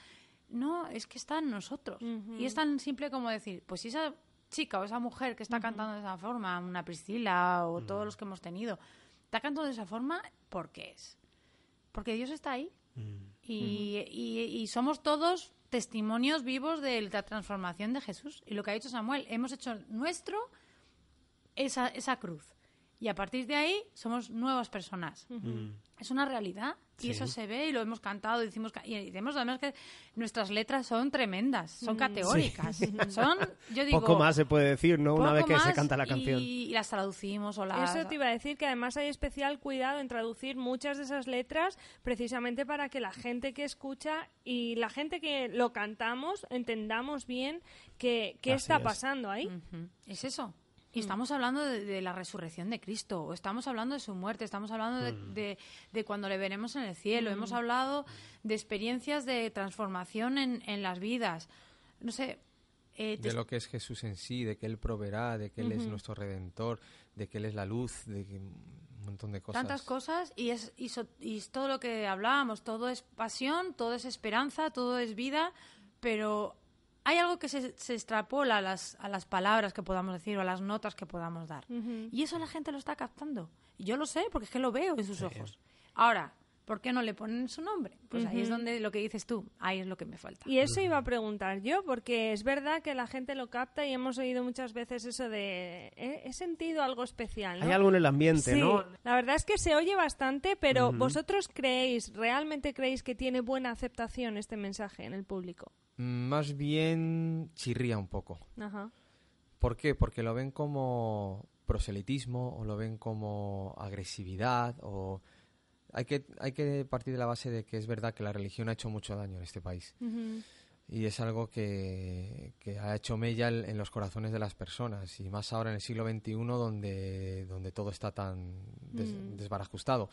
Speaker 6: No, es que está en nosotros. Y es tan simple como decir, pues si esa chica o esa mujer que está cantando de esa forma, una Priscila o todos los que hemos tenido, está cantando de esa forma, ¿por qué es? Porque Dios está ahí. Y, y- y somos todos testimonios vivos de la transformación de Jesús. Y lo que ha dicho Samuel, hemos hecho nuestro esa, esa cruz. Y a partir de ahí somos nuevas personas. Es una realidad. Y
Speaker 2: Sí.
Speaker 6: eso se ve y lo hemos cantado. Decimos, y decimos además que nuestras letras son tremendas, son categóricas. Son, yo digo,
Speaker 2: Poco más se puede decir, ¿no? Una vez que se canta la canción.
Speaker 6: Y, las traducimos o las...
Speaker 4: Eso te iba a decir que además hay especial cuidado en traducir muchas de esas letras precisamente para que la gente que escucha y la gente que lo cantamos entendamos bien qué, qué
Speaker 2: Así
Speaker 4: está
Speaker 2: es.
Speaker 4: pasando ahí.
Speaker 6: Es eso. Y estamos hablando de, de la resurrección de Cristo, o estamos hablando de su muerte, estamos hablando de, de- de cuando le veremos en el cielo, hemos hablado de experiencias de transformación en, en las vidas. No sé. eh,
Speaker 5: de lo que es Jesús en sí, de que Él proveerá, de que Él es nuestro Redentor, de que Él es la luz, de que un montón de cosas.
Speaker 6: tantas cosas y es, y, so- y es todo lo que hablábamos, todo es pasión, todo es esperanza, todo es vida, pero hay algo que se, se extrapola a las, a las palabras que podamos decir o a las notas que podamos dar. Y eso la gente lo está captando. Y yo lo sé porque es que lo veo en sus ojos. Ahora, ¿por qué no le ponen su nombre? Pues ahí es donde lo que dices tú, ahí es lo que me falta.
Speaker 4: Y eso iba a preguntar yo, porque es verdad que la gente lo capta y hemos oído muchas veces eso de he, he sentido algo especial. ¿no?
Speaker 2: Hay algo en el ambiente,
Speaker 4: Sí,
Speaker 2: ¿no?
Speaker 4: la verdad es que se oye bastante, pero ¿vosotros creéis, realmente creéis que tiene buena aceptación este mensaje en el público?
Speaker 5: Mm, Más bien chirría un poco.
Speaker 4: Ajá.
Speaker 5: ¿Por qué? Porque lo ven como proselitismo o lo ven como agresividad o hay que hay que partir de la base de que es verdad que la religión ha hecho mucho daño en este país y es algo que, que ha hecho mella en los corazones de las personas y más ahora en el siglo XXI donde donde todo está tan des- desbarajustado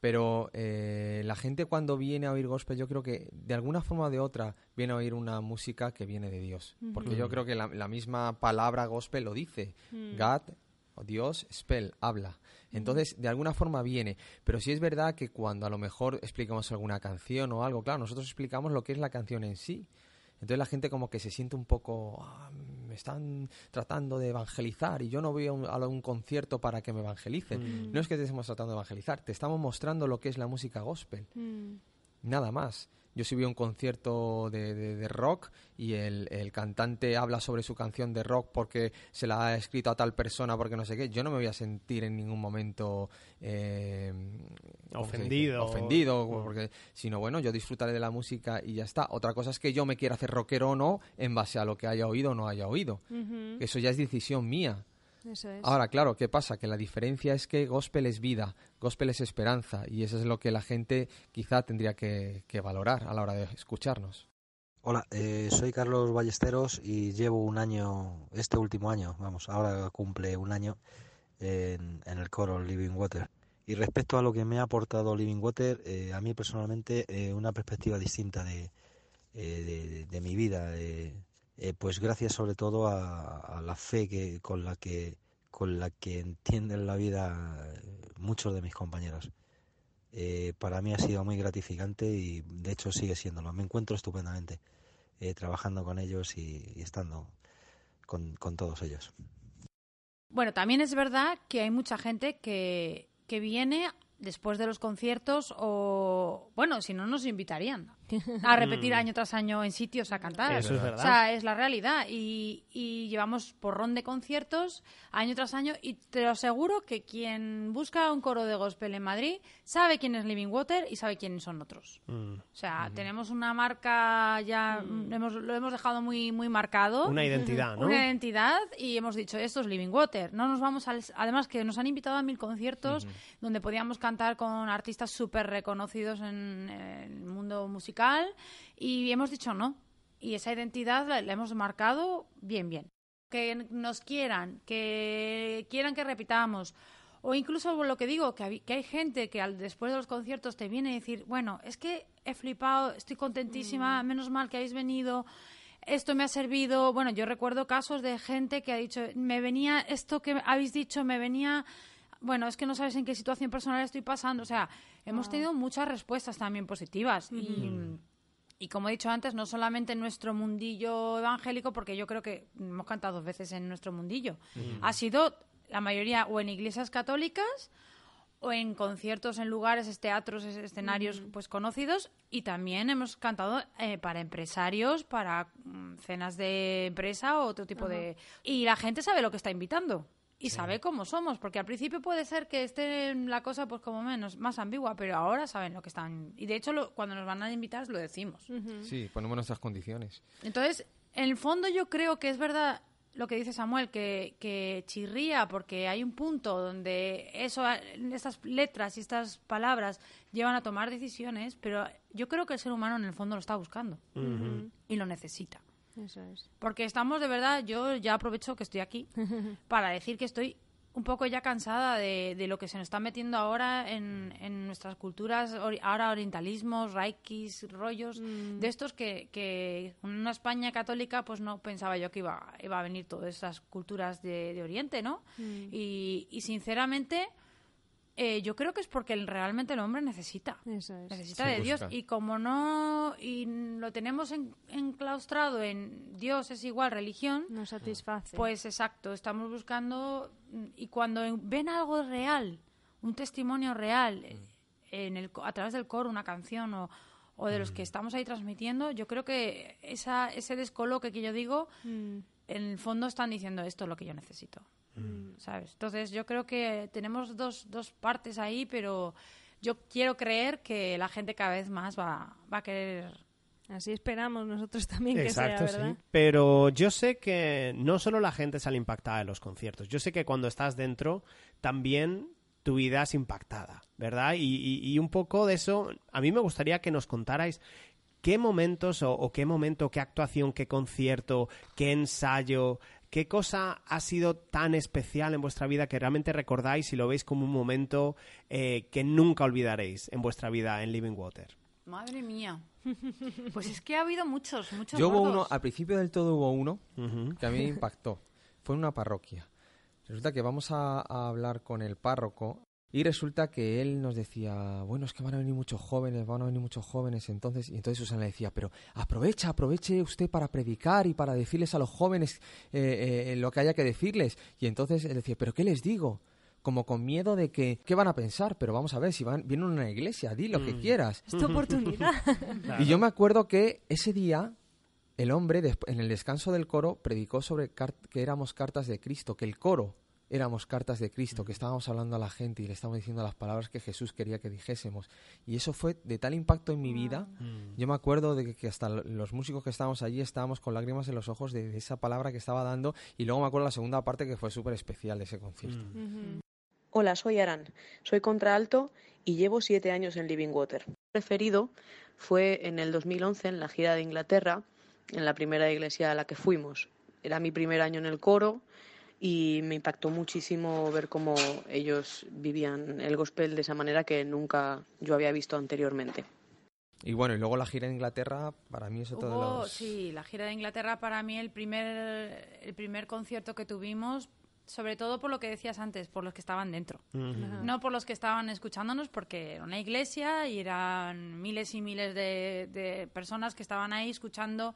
Speaker 5: pero eh, la gente cuando viene a oír gospel yo creo que de alguna forma o de otra viene a oír una música que viene de Dios. Porque yo creo que la, la misma palabra gospel lo dice. God o Dios spell habla. Entonces de alguna forma viene. Pero sí es verdad que cuando a lo mejor explicamos alguna canción o algo claro nosotros explicamos lo que es la canción en sí. Entonces la gente como que se siente un poco, "Ah, me están tratando de evangelizar y yo no voy a un, a un concierto para que me evangelicen. No es que te estemos tratando de evangelizar, te estamos mostrando lo que es la música gospel. Nada más. Yo si voy a un concierto de, de- de rock y el, el cantante habla sobre su canción de rock porque se la ha escrito a tal persona porque no sé qué, yo no me voy a sentir en ningún momento eh.
Speaker 2: Ofendido.
Speaker 5: ofendido,
Speaker 2: Mm.
Speaker 5: porque sino bueno, yo disfrutaré de la música y ya está. Otra cosa es que yo me quiera hacer rockero o no en base a lo que haya oído o no haya oído. Eso ya es decisión mía.
Speaker 4: Eso es.
Speaker 5: Ahora, claro, ¿qué pasa? Que la diferencia es que gospel es vida, gospel es esperanza, y eso es lo que la gente quizá tendría que, que valorar a la hora de escucharnos.
Speaker 11: Hola, eh, soy Carlos Ballesteros y llevo un año, este último año, vamos, ahora cumple un año en, en el coro Living Water. Y respecto a lo que me ha aportado Living Water, eh, a mí personalmente eh, una perspectiva distinta de, eh, de, de mi vida, eh, eh, pues gracias sobre todo a, la fe que con la que con la que entienden la vida eh, muchos de mis compañeros. Eh, para mí ha sido muy gratificante y de hecho sigue siéndolo. Me encuentro estupendamente eh, trabajando con ellos y, y estando con, con todos ellos.
Speaker 6: Bueno, también es verdad que hay mucha gente que, que viene después de los conciertos o, bueno, si no nos invitarían a repetir
Speaker 2: Mm.
Speaker 6: año tras año en sitios a cantar.
Speaker 2: Eso es verdad.
Speaker 6: O sea, es la realidad. Y, y llevamos porrón de conciertos año tras año y te lo aseguro que quien busca un coro de gospel en Madrid sabe quién es Living Water y sabe quiénes son otros.
Speaker 2: Mm.
Speaker 6: O sea, tenemos una marca ya, mm, hemos, lo hemos dejado muy, muy marcado.
Speaker 2: Una identidad, ¿no?
Speaker 6: Una identidad y hemos dicho, esto es Living Water. No nos vamos al... Además que nos han invitado a mil conciertos donde podíamos cantar con artistas súper reconocidos en, el mundo musical y hemos dicho no. Y esa identidad la, la hemos marcado bien, bien. Que nos quieran, que quieran que repitamos. O incluso lo que digo, que, hay- que hay gente que al, después de los conciertos te viene a decir, bueno, es que he flipado, estoy contentísima, menos mal que habéis venido, esto me ha servido. Bueno, yo recuerdo casos de gente que ha dicho, me venía esto que habéis dicho, me venía... Bueno, es que no sabes en qué situación personal estoy pasando. O sea, hemos tenido muchas respuestas también positivas. Y, y como he dicho antes, no solamente en nuestro mundillo evangélico, porque yo creo que hemos cantado dos veces en nuestro mundillo. Ha sido la mayoría o en iglesias católicas o en conciertos en lugares, teatros, es- escenarios pues conocidos. Y también hemos cantado eh, para empresarios, para mm, cenas de empresa o otro tipo de... Y la gente sabe lo que está invitando y sabe cómo somos, porque al principio puede ser que esté la cosa pues como menos, más ambigua, pero ahora saben lo que están... Y de hecho lo- cuando nos van a invitar lo decimos.
Speaker 5: Sí, ponemos nuestras condiciones.
Speaker 6: Entonces, en el fondo yo creo que es verdad lo que dice Samuel, que, que chirría porque hay un punto donde eso, estas letras y estas palabras llevan a tomar decisiones, pero yo creo que el ser humano en el fondo lo está buscando y lo necesita.
Speaker 4: Eso es.
Speaker 6: Porque estamos de verdad, yo ya aprovecho que estoy aquí para decir que estoy un poco ya cansada de, de lo que se nos está metiendo ahora en, en nuestras culturas, ahora orientalismos, raikis, rollos, de estos que, que en una España católica pues no pensaba yo que iba, iba a venir todas esas culturas de, de Oriente, ¿no? Y, y sinceramente eh, yo creo que es porque realmente el hombre necesita.
Speaker 4: Eso es.
Speaker 6: Necesita
Speaker 5: Se
Speaker 6: de Dios. Y como no y lo tenemos en- enclaustrado en Dios es igual religión,
Speaker 4: Nos satisface.
Speaker 6: pues exacto, estamos buscando mm, y cuando en- ven algo real, un testimonio real eh, en el, a través del coro, una canción o, o de los que estamos ahí transmitiendo, yo creo que esa, ese descoloque que yo digo,
Speaker 4: Mm.
Speaker 6: en el fondo están diciendo esto es lo que yo necesito. ¿Sabes? Entonces yo creo que tenemos dos, dos partes ahí, pero yo quiero creer que la gente cada vez más va, va a querer
Speaker 4: Así esperamos nosotros también que
Speaker 2: Exacto,
Speaker 4: sea, ¿verdad?
Speaker 2: sí. Pero yo sé que no solo la gente sale impactada de los conciertos. Yo sé que cuando estás dentro también tu vida es impactada, ¿verdad? Y, y- y un poco de eso, a mí me gustaría que nos contarais qué momentos o, o qué momento, qué actuación, qué concierto, qué ensayo, qué cosa ha sido tan especial en vuestra vida que realmente recordáis y lo veis como un momento eh, que nunca olvidaréis en vuestra vida en Living Water.
Speaker 6: Madre mía. Pues es que ha habido muchos, muchos
Speaker 5: Yo hubo uno, al principio del todo hubo uno que a mí me impactó. Fue en una parroquia. Resulta que vamos a, a hablar con el párroco y resulta que él nos decía, bueno, es que van a venir muchos jóvenes, van a venir muchos jóvenes. Entonces, y entonces Susana le decía, pero aprovecha, aproveche usted para predicar y para decirles a los jóvenes eh, eh, lo que haya que decirles. Y entonces él decía, pero ¿qué les digo? Como con miedo de que, ¿qué van a pensar? Pero vamos a ver, si van, vienen a una iglesia, di lo que
Speaker 2: Mm.
Speaker 5: quieras.
Speaker 4: Es tu oportunidad.
Speaker 5: Y yo me acuerdo que ese día el hombre, en el descanso del coro, predicó sobre que éramos cartas de Cristo, que el coro éramos cartas de Cristo, que estábamos hablando a la gente y le estábamos diciendo las palabras que Jesús quería que dijésemos. Y eso fue de tal impacto en mi vida. Yo me acuerdo de que, que hasta lo- los músicos que estábamos allí estábamos con lágrimas en los ojos de, de esa palabra que estaba dando. Y luego me acuerdo la segunda parte que fue súper especial de ese concierto.
Speaker 4: Ujú.
Speaker 12: Hola, soy Aran, soy contraalto y llevo siete años en Living Water. Mi preferido fue en el 2011 en la gira de Inglaterra, en la primera iglesia a la que fuimos. Era mi primer año en el coro y me impactó muchísimo ver cómo ellos vivían el gospel de esa manera que nunca yo había visto anteriormente.
Speaker 5: Y bueno, y luego la gira en Inglaterra, para mí es otro de
Speaker 6: Hubo-
Speaker 5: los...
Speaker 6: Sí, la gira de Inglaterra para mí el primer, el primer concierto que tuvimos, sobre todo por lo que decías antes, por los que estaban dentro. No por los que estaban escuchándonos, porque era una iglesia y eran miles y miles de, de personas que estaban ahí escuchando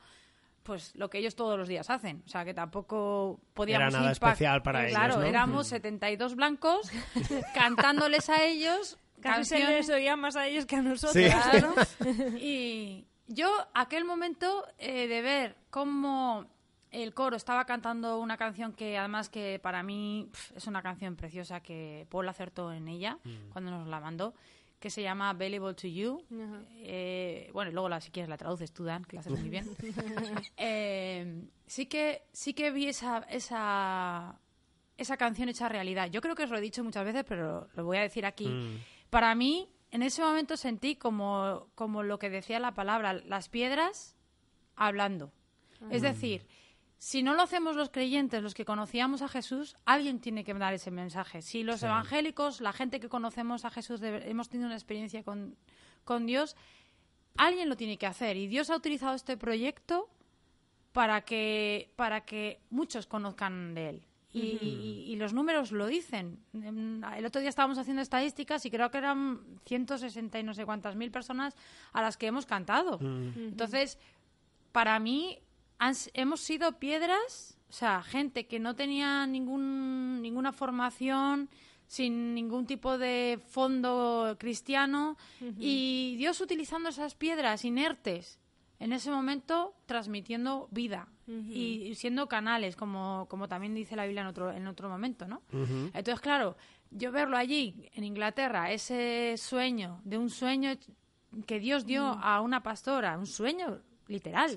Speaker 6: pues lo que ellos todos los días hacen. O sea, que tampoco podíamos
Speaker 2: Era nada especial para
Speaker 6: Eh,
Speaker 2: ellos,
Speaker 6: Claro,
Speaker 2: ¿no?
Speaker 6: éramos
Speaker 2: Mm.
Speaker 6: 72 blancos cantándoles a ellos
Speaker 4: Casi se
Speaker 6: canciones
Speaker 4: les oía más a ellos que a nosotros.
Speaker 2: Sí.
Speaker 6: Claro. Y yo, aquel momento eh, de ver cómo el coro estaba cantando una canción que además que para mí pf, es una canción preciosa que Paul acertó en ella cuando nos la mandó, que se llama Available to You. Eh, bueno, luego la, si quieres la traduces tú, Dan, que lo haces muy bien. Eh, sí que sí que vi esa, esa, esa canción hecha realidad. Yo creo que os lo he dicho muchas veces, pero lo voy a decir aquí.
Speaker 2: Mm.
Speaker 6: Para mí, en ese momento sentí como, como lo que decía la palabra, las piedras hablando. Es decir, si no lo hacemos los creyentes, los que conocíamos a Jesús, alguien tiene que dar ese mensaje. Si los
Speaker 2: Sí.
Speaker 6: evangélicos, la gente que conocemos a Jesús, hemos tenido una experiencia con, con Dios, alguien lo tiene que hacer. Y Dios ha utilizado este proyecto para que, para que muchos conozcan de él. Y, y- y los números lo dicen. El otro día estábamos haciendo estadísticas y creo que eran 160 y no sé cuántas mil personas a las que hemos cantado. Entonces, para mí, han s- hemos sido piedras, o sea, gente que no tenía ningún, ninguna formación, sin ningún tipo de fondo cristiano, y Dios utilizando esas piedras inertes en ese momento transmitiendo vida y, y siendo canales, como, como también dice la Biblia en otro, en otro momento, ¿no? Entonces, claro, yo verlo allí, en Inglaterra, ese sueño, de un sueño que Dios dio a una pastora, un sueño literal,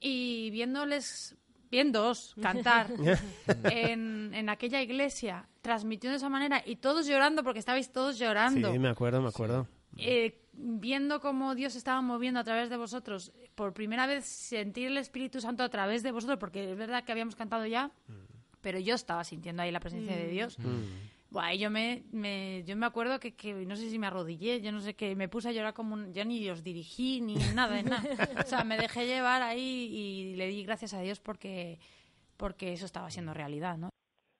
Speaker 6: y viéndoles, viéndoos cantar en, en aquella iglesia, transmitiendo de esa manera, y todos llorando, porque estabais todos llorando,
Speaker 2: Sí, me acuerdo, me acuerdo.
Speaker 6: eh, viendo cómo Dios se estaba moviendo a través de vosotros, por primera vez sentir el Espíritu Santo a través de vosotros, porque es verdad que habíamos cantado ya, pero yo estaba sintiendo ahí la presencia de Dios. Buah, y yo me, me- yo me acuerdo que, que no sé si me arrodillé, yo no sé qué, me puse a llorar como un, yo ni os dirigí ni nada, nada. O sea, me dejé llevar ahí y le di gracias a Dios porque porque eso estaba siendo realidad, ¿no?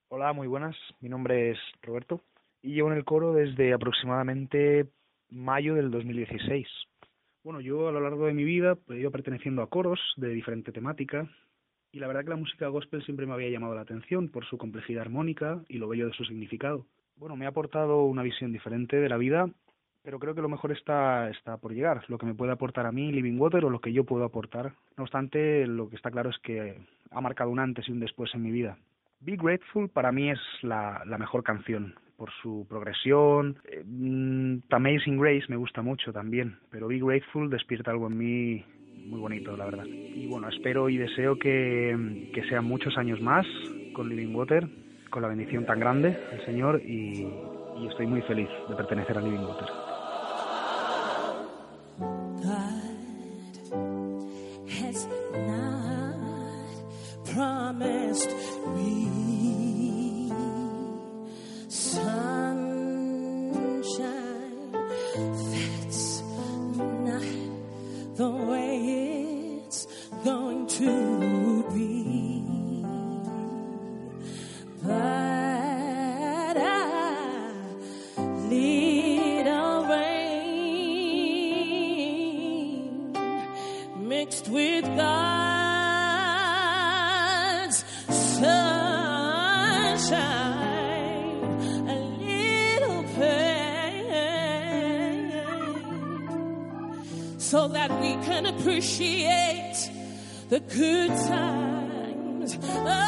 Speaker 13: Hola, muy buenas. Mi nombre es Roberto y llevo en el coro desde aproximadamente mayo del 2016. Bueno, yo a lo largo de mi vida he ido perteneciendo a coros de diferente temática y la verdad que la música gospel siempre me había llamado la atención por su complejidad armónica y lo bello de su significado. Bueno, me ha aportado una visión diferente de la vida, pero creo que lo mejor está, está por llegar, lo que me puede aportar a mí Living Water o lo que yo puedo aportar. No obstante, lo que está claro es que ha marcado un antes y un después en mi vida. Be Grateful para mí es la, mejor canción por su progresión. Eh, mm, Amazing Grace me gusta mucho también, pero Be Grateful despierta algo en mí muy bonito, la verdad. Y bueno, espero y deseo que, que sean muchos años más con Living Water, con la bendición tan grande del Señor y, estoy muy feliz de pertenecer a Living Water.
Speaker 14: That we can appreciate the good times. Oh,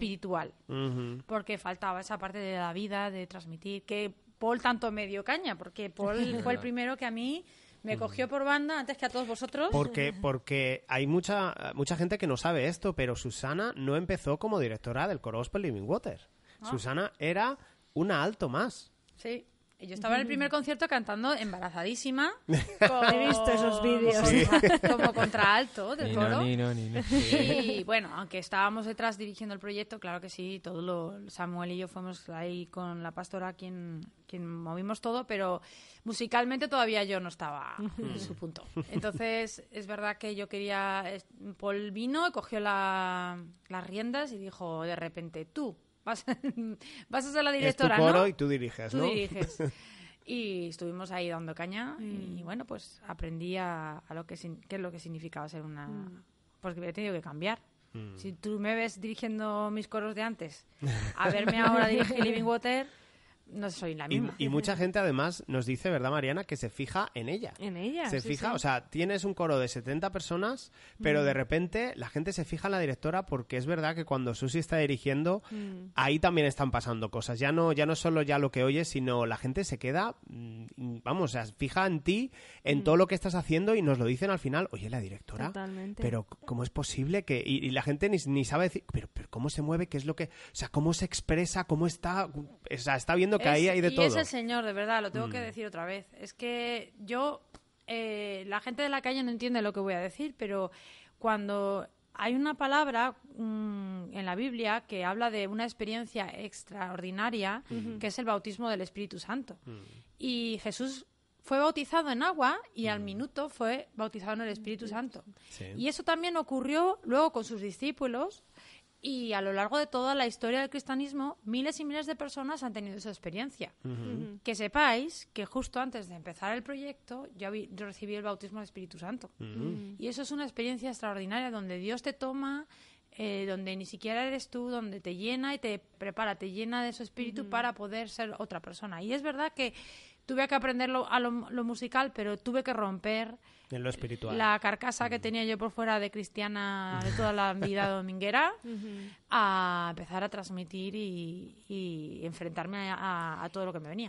Speaker 6: Espiritual, porque faltaba esa parte de la vida, de transmitir, que Paul tanto me dio caña, porque Paul fue el primero que a mí me cogió por banda antes que a todos vosotros.
Speaker 2: Porque, porque hay mucha, mucha gente que no sabe esto, pero Susana no empezó como directora del coro gospel Living Water.
Speaker 6: Ah.
Speaker 2: Susana era una alto más.
Speaker 6: Sí. Yo estaba en el primer concierto cantando embarazadísima.
Speaker 4: He visto esos vídeos.
Speaker 2: Sí.
Speaker 6: Como contraalto del
Speaker 5: Ni no,
Speaker 6: coro.
Speaker 5: ni no, ni no.
Speaker 6: Y bueno, aunque estábamos detrás dirigiendo el proyecto, claro que sí, todo lo, Samuel y yo fuimos ahí con la pastora quien, quien movimos todo, pero musicalmente todavía yo no estaba en su punto. Entonces, es verdad que yo quería, Paul vino cogió la- las riendas y dijo de repente, tú vas, vas a ser la
Speaker 2: Es tu
Speaker 6: directora,
Speaker 2: coro
Speaker 6: ¿no?
Speaker 2: y tú diriges,
Speaker 6: Tú
Speaker 2: ¿no?
Speaker 6: diriges. Y estuvimos ahí dando caña y bueno, pues aprendí a, a lo que qué es lo que significaba ser una... Porque he tenido que cambiar.
Speaker 2: Mm.
Speaker 6: Si tú me ves dirigiendo mis coros de antes, a verme ahora dirigir Living Water, no soy la misma.
Speaker 2: y mucha gente además nos dice, ¿verdad, Mariana? Que se fija en ella.
Speaker 4: En ella.
Speaker 2: Se
Speaker 4: sí,
Speaker 2: fija,
Speaker 4: sí.
Speaker 2: o sea, tienes un coro de 70 personas, pero
Speaker 4: Mm.
Speaker 2: de repente la gente se fija en la directora porque es verdad que cuando Susi está dirigiendo,
Speaker 4: Mm.
Speaker 2: ahí también están pasando cosas. Ya no, ya no solo ya lo que oyes, sino la gente se queda, mm, vamos, o sea, fija en ti, en
Speaker 4: Mm.
Speaker 2: todo lo que estás haciendo y nos lo dicen al final, oye, la directora,
Speaker 4: Totalmente.
Speaker 2: pero ¿cómo es posible que...? Y, y la gente ni, ni sabe decir, pero, pero ¿cómo se mueve? ¿Qué es lo que...? O sea, ¿cómo se expresa? ¿Cómo está? O sea, está viendo ahí hay de
Speaker 6: y
Speaker 2: todo.
Speaker 6: es el señor, de verdad, lo tengo que
Speaker 2: Mm.
Speaker 6: decir otra vez. Es que yo, eh, la gente de la calle no entiende lo que voy a decir, pero cuando hay una palabra mm, en la Biblia que habla de una experiencia extraordinaria, que es el bautismo del Espíritu Santo. Y Jesús fue bautizado en agua y al minuto fue bautizado en el Espíritu Santo.
Speaker 2: Sí.
Speaker 6: Y eso también ocurrió luego con sus discípulos y a lo largo de toda la historia del cristianismo, miles y miles de personas han tenido esa experiencia. Que sepáis que justo antes de empezar el proyecto yo, vi- yo recibí el bautismo del Espíritu Santo. Y eso es una experiencia extraordinaria donde Dios te toma, eh, donde ni siquiera eres tú, donde te llena y te prepara, te llena de su espíritu para poder ser otra persona. Y es verdad que tuve que aprenderlo a lo, lo musical, pero tuve que romper
Speaker 2: En lo espiritual.
Speaker 6: la carcasa que tenía yo por fuera de cristiana de toda la vida dominguera a empezar a transmitir y, y enfrentarme a, a- a todo lo que me venía.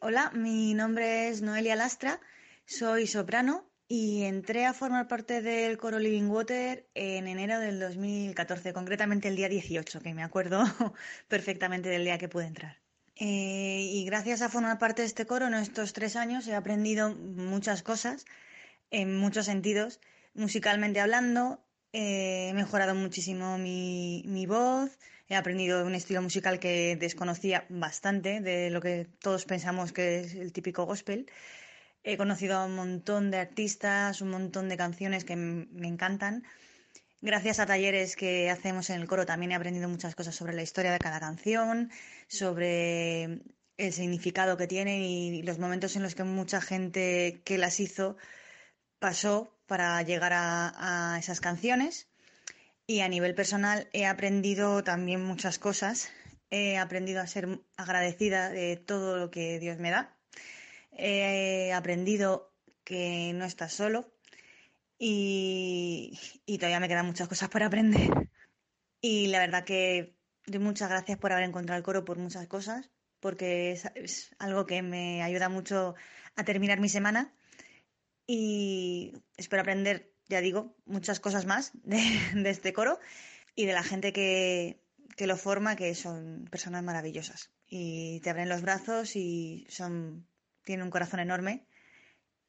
Speaker 15: Hola, mi nombre es Noelia Lastra, soy soprano y entré a formar parte del coro Living Water en enero del 2014, concretamente el día 18, que me acuerdo perfectamente del día que pude entrar. Eh, y gracias a formar parte de este coro en estos tres años he aprendido muchas cosas en muchos sentidos, musicalmente hablando, eh, he mejorado muchísimo mi, mi voz, he aprendido un estilo musical que desconocía bastante de lo que todos pensamos que es el típico gospel. He conocido a un montón de artistas, un montón de canciones que me encantan. Gracias a talleres que hacemos en el coro también he aprendido muchas cosas sobre la historia de cada canción, sobre el significado que tienen y los momentos en los que mucha gente que las hizo pasó para llegar a, esas canciones. Y a nivel personal he aprendido también muchas cosas. He aprendido a ser agradecida de todo lo que Dios me da. He aprendido que no estás solo y, todavía me quedan muchas cosas por aprender. Y la verdad que doy muchas gracias por haber encontrado el coro por muchas cosas, porque es algo que me ayuda mucho a terminar mi semana y espero aprender, ya digo, muchas cosas más de, este coro y de la gente que, que lo forma, que son personas maravillosas y te abren los brazos y son tienen un corazón enorme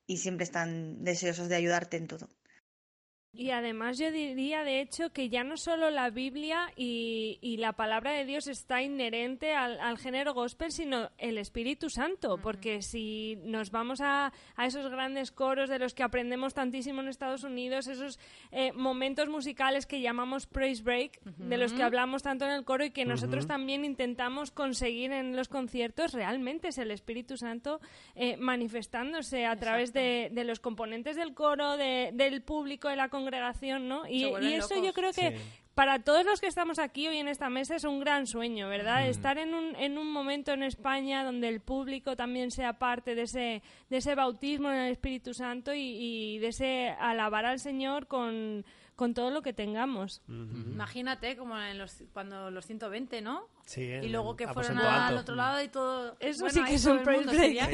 Speaker 15: y siempre están deseosos de ayudarte en todo.
Speaker 4: Y además yo diría, de hecho, que ya no solo la Biblia y, y la palabra de Dios está inherente al, al género gospel, sino el Espíritu Santo, porque si nos vamos a, a esos grandes coros de los que aprendemos tantísimo en Estados Unidos, esos eh, momentos musicales que llamamos praise break, de los que hablamos tanto en el coro y que nosotros también intentamos conseguir en los conciertos, realmente es el Espíritu Santo eh, manifestándose a través de, de los componentes del coro, de- del público, de la congregación, ¿no? Y, eso
Speaker 6: locos.
Speaker 4: yo creo que
Speaker 6: Sí.
Speaker 4: para todos los que estamos aquí hoy en esta mesa es un gran sueño, ¿verdad?
Speaker 6: Mm.
Speaker 4: Estar en un, en un momento en España donde el público también sea parte de ese, de ese bautismo en el Espíritu Santo y, y de ese alabar al Señor con, con todo lo que tengamos.
Speaker 6: Imagínate como en los, cuando los 120, ¿no?
Speaker 2: Sí,
Speaker 6: y luego que fueron a- al otro lado y todo.
Speaker 4: Eso
Speaker 6: bueno,
Speaker 4: sí que es un break.
Speaker 6: sería-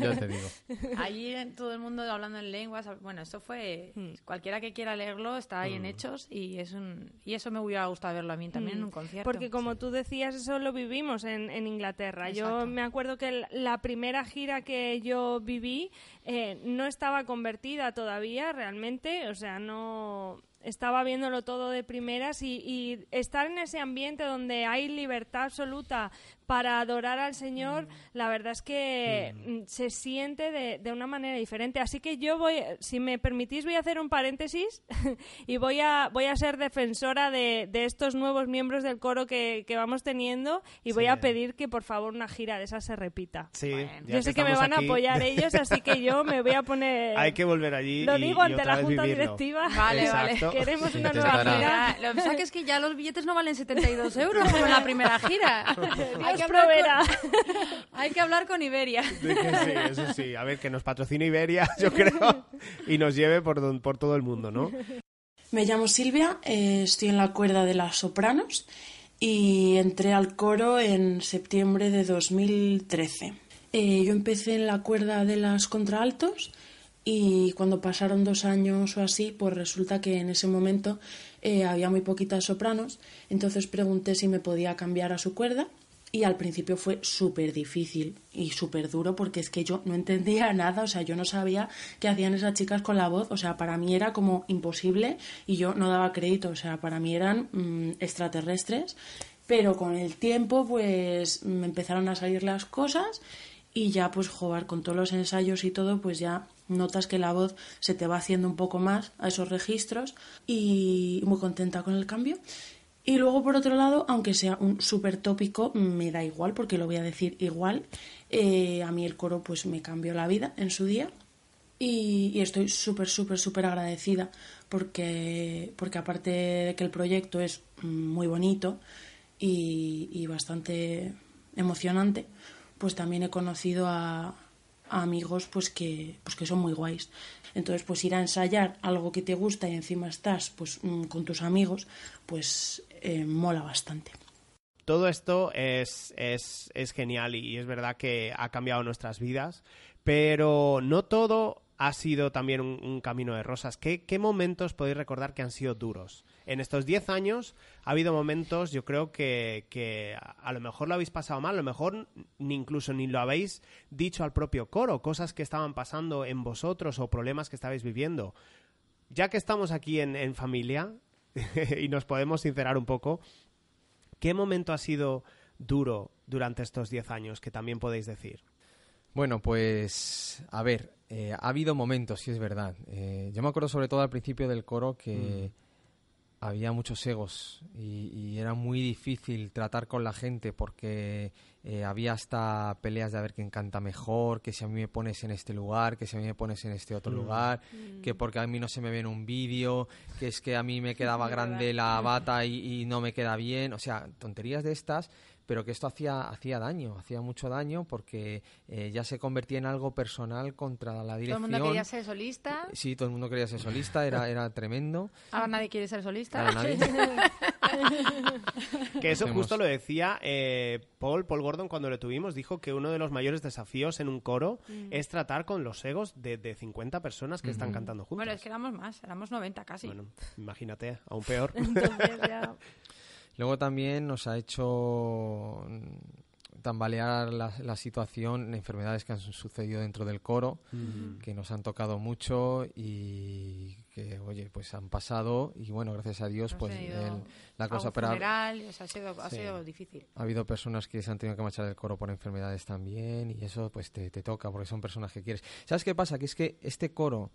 Speaker 5: Yo te digo.
Speaker 6: Allí en todo el mundo hablando en lenguas. Bueno, eso fue.
Speaker 4: Hmm.
Speaker 6: Cualquiera que quiera leerlo está ahí en hechos y es un y eso me hubiera gustado verlo a mí también en un
Speaker 4: Mm,
Speaker 6: concierto.
Speaker 4: Porque como tú decías, eso lo vivimos en, en Inglaterra. Yo me acuerdo que la primera gira que yo viví eh, no estaba convertida todavía realmente, o sea, no estaba viéndolo todo de primeras y, y estar en ese ambiente donde hay libertad absoluta para adorar al Señor, la verdad es que mm, se siente de, de una manera diferente. Así que yo voy, si me permitís, voy a hacer un paréntesis y voy a, voy a ser defensora de, de estos nuevos miembros del coro que, que vamos teniendo y voy a pedir que por favor una gira de esas se repita.
Speaker 2: Sí,
Speaker 4: Yo sé que me van
Speaker 2: aquí.
Speaker 4: a apoyar ellos, así que yo me voy a poner...
Speaker 2: Hay que volver allí
Speaker 4: Lo digo
Speaker 2: y
Speaker 4: ante
Speaker 2: otra
Speaker 4: la Junta
Speaker 2: vivirlo.
Speaker 4: Directiva.
Speaker 6: Vale, vale.
Speaker 4: Queremos
Speaker 2: Sí,
Speaker 4: una nueva gira.
Speaker 6: Lo que pasa es que ya los billetes no valen 72 euros como en la primera gira. Hay, que hablar
Speaker 4: proveerá.
Speaker 6: con, hay que hablar con Iberia.
Speaker 2: Sí, eso sí. A ver, que nos patrocine Iberia, yo creo, y nos lleve por, por todo el mundo, ¿no?
Speaker 16: Me llamo Silvia, eh, estoy en la cuerda de las sopranos y entré al coro en septiembre de 2013. Eh, yo empecé en la cuerda de las contraaltos y cuando pasaron dos años o así, pues resulta que en ese momento eh, había muy poquitas sopranos, entonces pregunté si me podía cambiar a su cuerda Y al principio fue súper difícil y súper duro porque es que yo no entendía nada, o sea, yo no sabía qué hacían esas chicas con la voz, o sea, para mí era como imposible y yo no daba crédito, o sea, para mí eran mm, extraterrestres, pero con el tiempo pues me empezaron a salir las cosas y ya pues jugar con todos los ensayos y todo, pues ya notas que la voz se te va haciendo un poco más a esos registros y muy contenta con el cambio. Y luego, por otro lado, aunque sea un súper tópico, me da igual, porque lo voy a decir igual. Eh, a mí el coro pues me cambió la vida en su día y, estoy súper, súper, súper agradecida porque, porque aparte de que el proyecto es muy bonito y, y bastante emocionante, pues también he conocido a, amigos pues que, pues que son muy guays. Entonces, pues ir a ensayar algo que te gusta y encima estás pues mm, con tus amigos, pues eh, mola bastante.
Speaker 2: Todo esto es, es, es genial y es verdad que ha cambiado nuestras vidas, pero no todo ha sido también un, un camino de rosas. ¿Qué, ¿Qué momentos podéis recordar que han sido duros? En estos 10 años ha habido momentos, yo creo que, que a, lo mejor lo habéis pasado mal, a lo mejor ni incluso ni lo habéis dicho al propio coro, cosas que estaban pasando en vosotros o problemas que estabais viviendo. Ya que estamos aquí en, en familia y nos podemos sincerar un poco, ¿qué momento ha sido duro durante estos 10 años que también podéis decir?
Speaker 5: Bueno, pues a ver, eh, ha habido momentos, sí es verdad. Eh, yo me acuerdo sobre todo al principio del coro que había muchos egos y, y era muy difícil tratar con la gente porque eh, había hasta peleas de a ver quién canta mejor, que si a mí me pones en este lugar, que si a mí me pones en este otro
Speaker 17: Mm.
Speaker 5: lugar,
Speaker 17: Mm.
Speaker 5: que porque a mí no se me ve en un vídeo, que es que a mí me quedaba grande la bata y, y no me queda bien, o sea, tonterías de estas, pero que esto hacía, hacía daño, hacía mucho daño porque eh, ya se convertía en algo personal contra la
Speaker 6: Todo el
Speaker 5: dirección.
Speaker 6: mundo quería ser solista.
Speaker 5: Sí, todo el mundo quería ser solista, era, era tremendo.
Speaker 6: Ahora nadie quiere ser solista.
Speaker 5: Ahora nadie.
Speaker 2: Que eso
Speaker 5: Hacemos-
Speaker 2: justo lo decía eh, Paul, Paul Gordon cuando le tuvimos, dijo que uno de los mayores desafíos en un coro
Speaker 6: Mm.
Speaker 2: es tratar con los egos de, de 50 personas que están
Speaker 5: Ujú.
Speaker 2: cantando juntos.
Speaker 6: Bueno, es que éramos más, éramos 90 casi.
Speaker 2: Bueno, imagínate, aún peor.
Speaker 6: Entonces ya-
Speaker 5: Luego también nos ha hecho tambalear la, la situación, enfermedades que han su- sucedido dentro del coro, que nos han tocado mucho y que, oye, pues han pasado y bueno, gracias a Dios, pues el- la cosa... pero ha-
Speaker 6: funeral, o sea, ha sido, ha
Speaker 5: Sí.
Speaker 6: sido difícil.
Speaker 5: Ha habido personas que se han tenido que marchar del coro por enfermedades también y eso pues te, te toca porque son personas que quieres. ¿Sabes qué pasa? Que es que este coro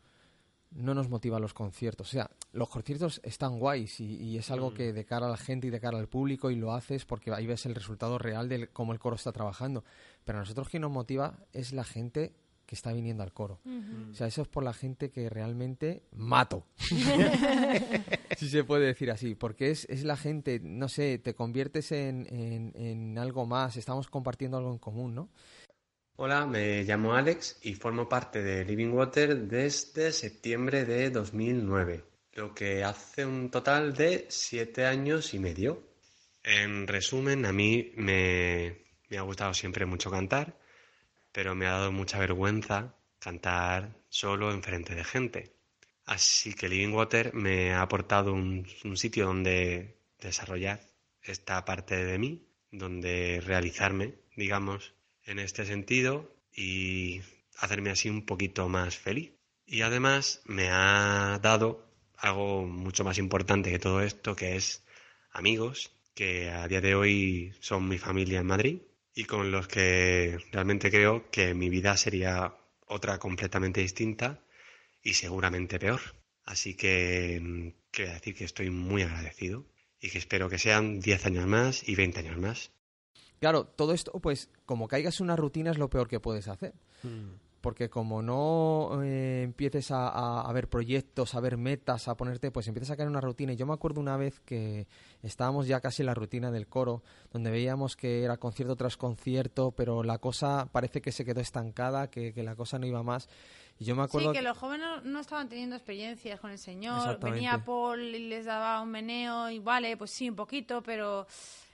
Speaker 5: no nos motiva los conciertos. O sea, los conciertos están guays y, y es algo que de cara a la gente y de cara al público y lo haces porque ahí ves el resultado real de cómo el coro está trabajando. Pero a nosotros quien nos motiva es la gente que está viniendo al coro.
Speaker 17: Ujú.
Speaker 5: O sea, eso es por la gente que realmente mato. si se puede decir así, porque es, es la gente, no sé, te conviertes en, en, en algo más, estamos compartiendo algo en común, ¿no?
Speaker 18: Hola, me llamo Alex y formo parte de Living Water desde septiembre de 2009, lo que hace un total de siete años y medio. En resumen, a mí me, me ha gustado siempre mucho cantar, pero me ha dado mucha vergüenza cantar solo enfrente de gente. Así que Living Water me ha aportado un sitio donde desarrollar esta parte de mí, donde realizarme, digamos, en este sentido y hacerme así un poquito más feliz. Y además me ha dado algo mucho más importante que todo esto, que es amigos, que a día de hoy son mi familia en Madrid y con los que realmente creo que mi vida sería otra completamente distinta y seguramente peor. Así que mm, quiero decir que estoy muy agradecido y que espero que sean 10 años más y 20 años más.
Speaker 5: Claro, todo esto, pues, como caigas en una rutina es lo peor que puedes hacer. Porque como no eh, empieces a, a- a ver proyectos, a ver metas, a ponerte, pues empiezas a caer en una rutina. Y yo me acuerdo una vez que estábamos ya casi en la rutina del coro, donde veíamos que era concierto tras concierto, pero la cosa parece que se quedó estancada, que, que la cosa no iba más. Y yo me acuerdo
Speaker 6: Sí, que los jóvenes no- estaban teniendo experiencias con el Señor. Venía Paul y les daba un meneo y vale, pues sí, un poquito, pero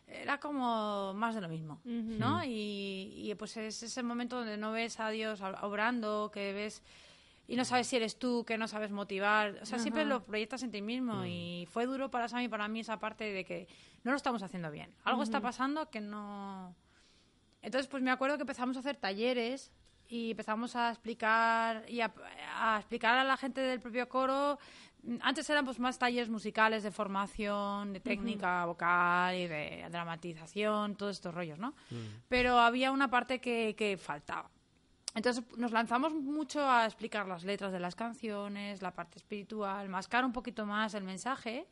Speaker 6: era como más de lo mismo, ¿no?
Speaker 4: Mm.
Speaker 6: Y, y, pues es ese momento donde no ves a Dios ob- obrando, que ves y no sabes si eres tú, que no sabes motivar. O sea, siempre lo proyectas en ti mismo y fue duro para Sam y para mí esa parte de que no lo estamos haciendo bien. Algo está pasando que no Entonces, pues me acuerdo que empezamos a hacer talleres y empezamos a explicar y a, a explicar a la gente del propio coro. Antes eran pues más talleres musicales de formación, de técnica vocal y de dramatización, todos estos rollos, ¿no? Pero había una parte que, que faltaba. Entonces nos lanzamos mucho a explicar las letras de las canciones, la parte espiritual, mascar un poquito más el mensaje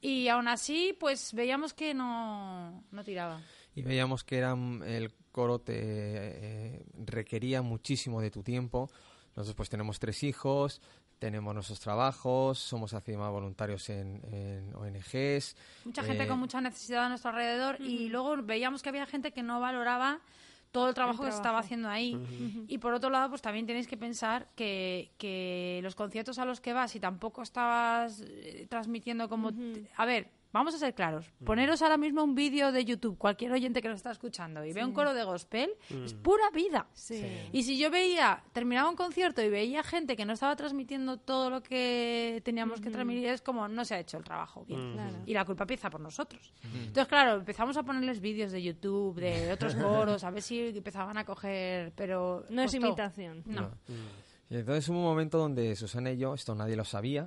Speaker 6: y aún así pues veíamos que no, no tiraba.
Speaker 5: Y veíamos que era, el coro te eh, requería muchísimo de tu tiempo. Nosotros pues tenemos tres hijos, tenemos nuestros trabajos, somos encima voluntarios en, en ONGs.
Speaker 6: Mucha gente
Speaker 5: eh,
Speaker 6: con mucha necesidad a nuestro alrededor y luego veíamos que había gente que no valoraba todo el trabajo, que se estaba haciendo ahí. Y por otro lado, pues también tenéis que pensar que, que los conciertos a los que vas y tampoco estabas eh, transmitiendo como... A ver, vamos a ser claros. Poneros ahora mismo un vídeo de YouTube, cualquier oyente que lo está escuchando, y ve un coro de gospel, es pura vida.
Speaker 4: Sí.
Speaker 6: Y si yo veía, terminaba un concierto y veía gente que no estaba transmitiendo todo lo que teníamos que transmitir, es como no se ha hecho el trabajo bien.
Speaker 4: Ujú. Claro.
Speaker 6: Y la culpa empieza por nosotros. Entonces, claro, empezamos a ponerles vídeos de YouTube, de otros coros, a ver si empezaban a coger, pero...
Speaker 4: No es imitación.
Speaker 6: No.
Speaker 5: Y entonces hubo un momento donde Susana y yo, esto nadie lo sabía,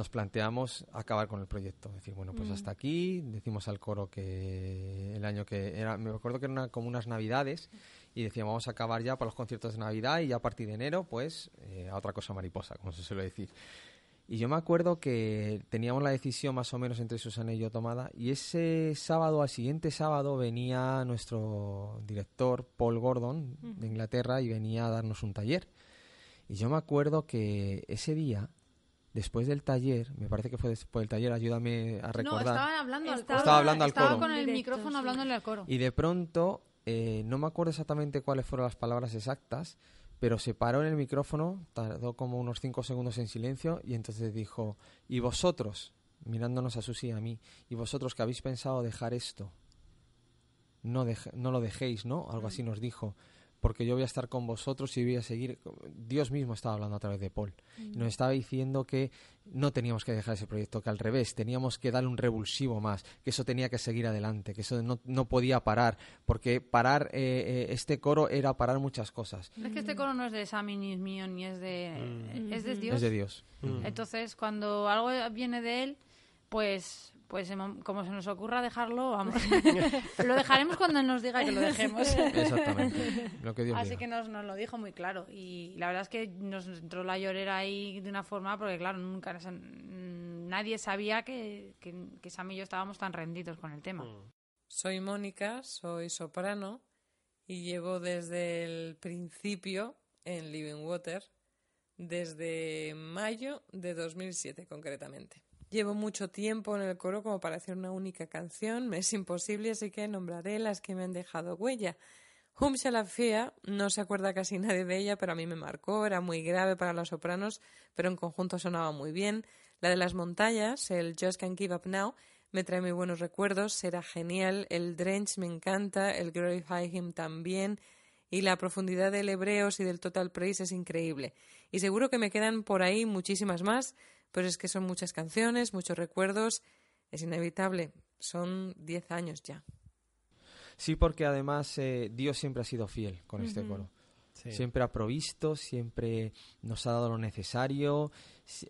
Speaker 5: nos planteamos acabar con el proyecto. Decir, bueno, pues
Speaker 4: Mm.
Speaker 5: hasta aquí, decimos al coro que el año que era, me acuerdo que eran una- como unas navidades, y decíamos, vamos a acabar ya para los conciertos de Navidad y ya a partir de enero, pues, eh, a otra cosa mariposa, como se suele decir. Y yo me acuerdo que teníamos la decisión más o menos entre Susana y yo tomada, y ese sábado, al siguiente sábado, venía nuestro director, Paul Gordon, de Inglaterra, y venía a darnos un taller. Y yo me acuerdo que ese día, después del taller, me parece que fue después del taller, ayúdame a
Speaker 6: No,
Speaker 5: recordar.
Speaker 6: estaban hablando al
Speaker 5: Estaba
Speaker 6: coro.
Speaker 5: hablando al
Speaker 6: Estaba
Speaker 5: coro.
Speaker 6: con el
Speaker 4: Directo,
Speaker 6: micrófono
Speaker 4: sí.
Speaker 6: hablándole al coro.
Speaker 5: Y de pronto, eh, no me acuerdo exactamente cuáles fueron las palabras exactas, pero se paró en el micrófono, tardó como unos cinco segundos en silencio y entonces dijo, y vosotros, mirándonos a Susi y a mí, y vosotros que habéis pensado dejar esto, no, deje- no lo dejéis, ¿no? Algo así nos dijo. Porque yo voy a estar con vosotros y voy a seguir. Dios mismo estaba hablando a través de Paul. Y nos estaba diciendo que no teníamos que dejar ese proyecto, que al revés, teníamos que darle un revulsivo más, que eso tenía que seguir adelante, que eso no, no podía parar, porque parar eh, eh, este coro era parar muchas cosas.
Speaker 6: Es que este coro no es de Sammy ni es mío, ni es de... Es de Dios.
Speaker 5: Es de Dios. Mm.
Speaker 6: Entonces, cuando algo viene de él, pues, pues em- como se nos ocurra dejarlo, vamos. lo dejaremos cuando nos diga que lo dejemos.
Speaker 5: Exactamente. Lo que Dios
Speaker 6: Así
Speaker 5: diga.
Speaker 6: que nos, nos lo dijo muy claro. Y la verdad es que nos entró la llorera ahí de una forma, porque claro, nunca o sea, n- nadie sabía que, que, que Sam y yo estábamos tan rendidos con el tema.
Speaker 17: Soy Mónica, soy soprano y llevo desde el principio en Living Water, desde mayo de 2007 concretamente. Llevo mucho tiempo en el coro como para hacer una única canción, me es imposible, así que nombraré las que me han dejado huella. Hum Shalafia, no se acuerda casi nadie de ella, pero a mí me marcó, era muy grave para los sopranos, pero en conjunto sonaba muy bien. La de las montañas, el Just Can't Give Up Now, me trae muy buenos recuerdos, era genial, el Drench me encanta, el Glorify Him también, y la profundidad del Hebreos y del Total Praise es increíble. Y seguro que me quedan por ahí muchísimas más, pero es que son muchas canciones, muchos recuerdos, es inevitable, son 10 años ya.
Speaker 5: Sí, porque además eh, Dios siempre ha sido fiel con este coro.
Speaker 2: Sí.
Speaker 5: Siempre ha provisto, siempre nos ha dado lo necesario,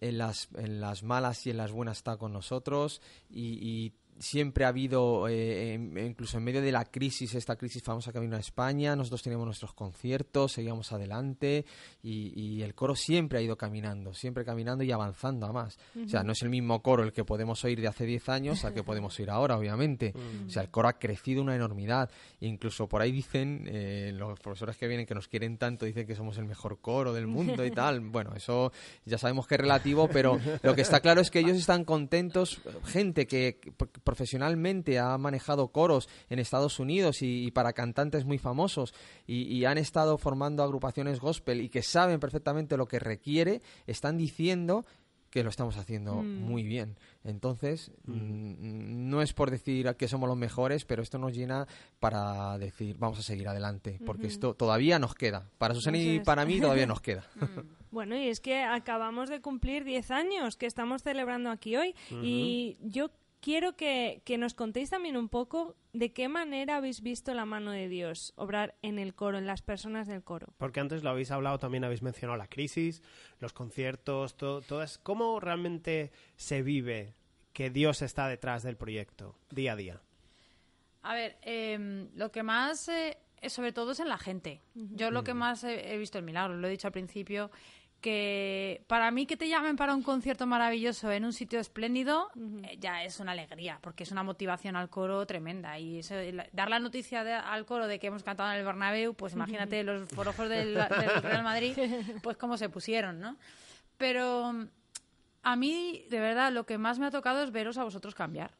Speaker 5: en las, en las malas y en las buenas está con nosotros y, y siempre ha habido, eh, incluso en medio de la crisis, esta crisis famosa que vino a España, nosotros teníamos nuestros conciertos, seguíamos adelante y, y el coro siempre ha ido caminando, siempre caminando y avanzando a más. O sea, no es el mismo coro el que podemos oír de hace 10 años al que podemos oír ahora, obviamente. O sea, el coro ha crecido una enormidad. Incluso por ahí dicen, eh, los profesores que vienen, que nos quieren tanto, dicen que somos el mejor coro del mundo y tal. Bueno, eso ya sabemos que es relativo, pero lo que está claro es que ellos están contentos. Gente que profesionalmente ha manejado coros en Estados Unidos y, y para cantantes muy famosos y, y han estado formando agrupaciones gospel y que saben perfectamente lo que requiere, están diciendo que lo estamos haciendo
Speaker 19: Mm.
Speaker 5: muy bien. Entonces, mm, no es por decir que somos los mejores, pero esto nos llena para decir, vamos a seguir adelante, porque esto todavía nos queda. Para Susana y para mí todavía nos queda.
Speaker 4: Bueno, y es que acabamos de cumplir 10 años que estamos celebrando aquí hoy y yo quiero que, que nos contéis también un poco ¿de qué manera habéis visto la mano de Dios obrar en el coro, en las personas del coro?
Speaker 2: Porque antes lo habéis hablado, también habéis mencionado la crisis, los conciertos, todo, todo es, ¿cómo realmente se vive que Dios está detrás del proyecto día a día?
Speaker 6: A ver, em, lo que más, eh, sobre todo es en la gente. Yo lo que más he, he visto el milagro, lo he dicho al principio, que para mí que te llamen para un concierto maravilloso en un sitio espléndido eh, ya es una alegría, porque es una motivación al coro tremenda. Y eso, la- dar la noticia de- al coro de que hemos cantado en el Bernabéu, pues imagínate los forojos del, del Real Madrid, pues cómo se pusieron, ¿no? Pero mm, a mí, de verdad, lo que más me ha tocado es veros a vosotros cambiar.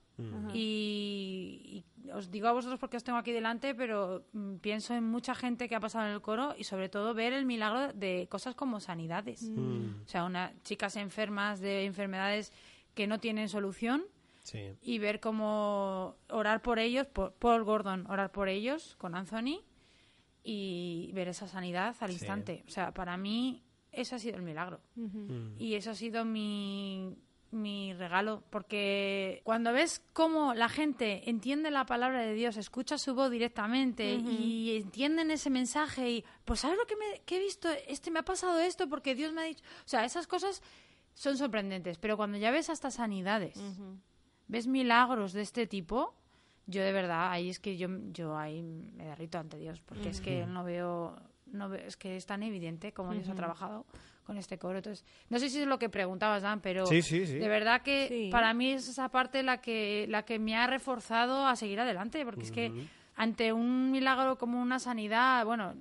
Speaker 6: Y, y os digo a vosotros porque os tengo aquí delante, pero mm, pienso en mucha gente que ha pasado en el coro y sobre todo ver el milagro de cosas como sanidades.
Speaker 2: Mm.
Speaker 6: O sea, unas chicas enfermas de enfermedades que no tienen solución
Speaker 2: Sí.
Speaker 6: y ver cómo orar por ellos, por Paul Gordon, orar por ellos con Anthony y ver esa sanidad al
Speaker 19: Sí.
Speaker 6: instante. O sea, para mí ese ha sido el milagro.
Speaker 19: Mm.
Speaker 6: Y eso ha sido mi, mi regalo, porque cuando ves cómo la gente entiende la palabra de Dios, escucha su voz directamente y entienden ese mensaje y, pues, ¿sabes lo que, me, que he visto? Este me ha pasado esto porque Dios me ha dicho... O sea, esas cosas son sorprendentes, pero cuando ya ves hasta sanidades, ves milagros de este tipo, yo de verdad, ahí es que yo, yo ahí me derrito ante Dios, porque es que no veo, no veo, es que es tan evidente cómo Dios ha trabajado con este coro. Entonces, no sé si es lo que preguntabas, Dan, pero
Speaker 2: Sí, sí, sí.
Speaker 6: de verdad que
Speaker 4: Sí.
Speaker 6: para mí es esa parte la que, la que me ha reforzado a seguir adelante, porque es que ante un milagro como una sanidad, bueno,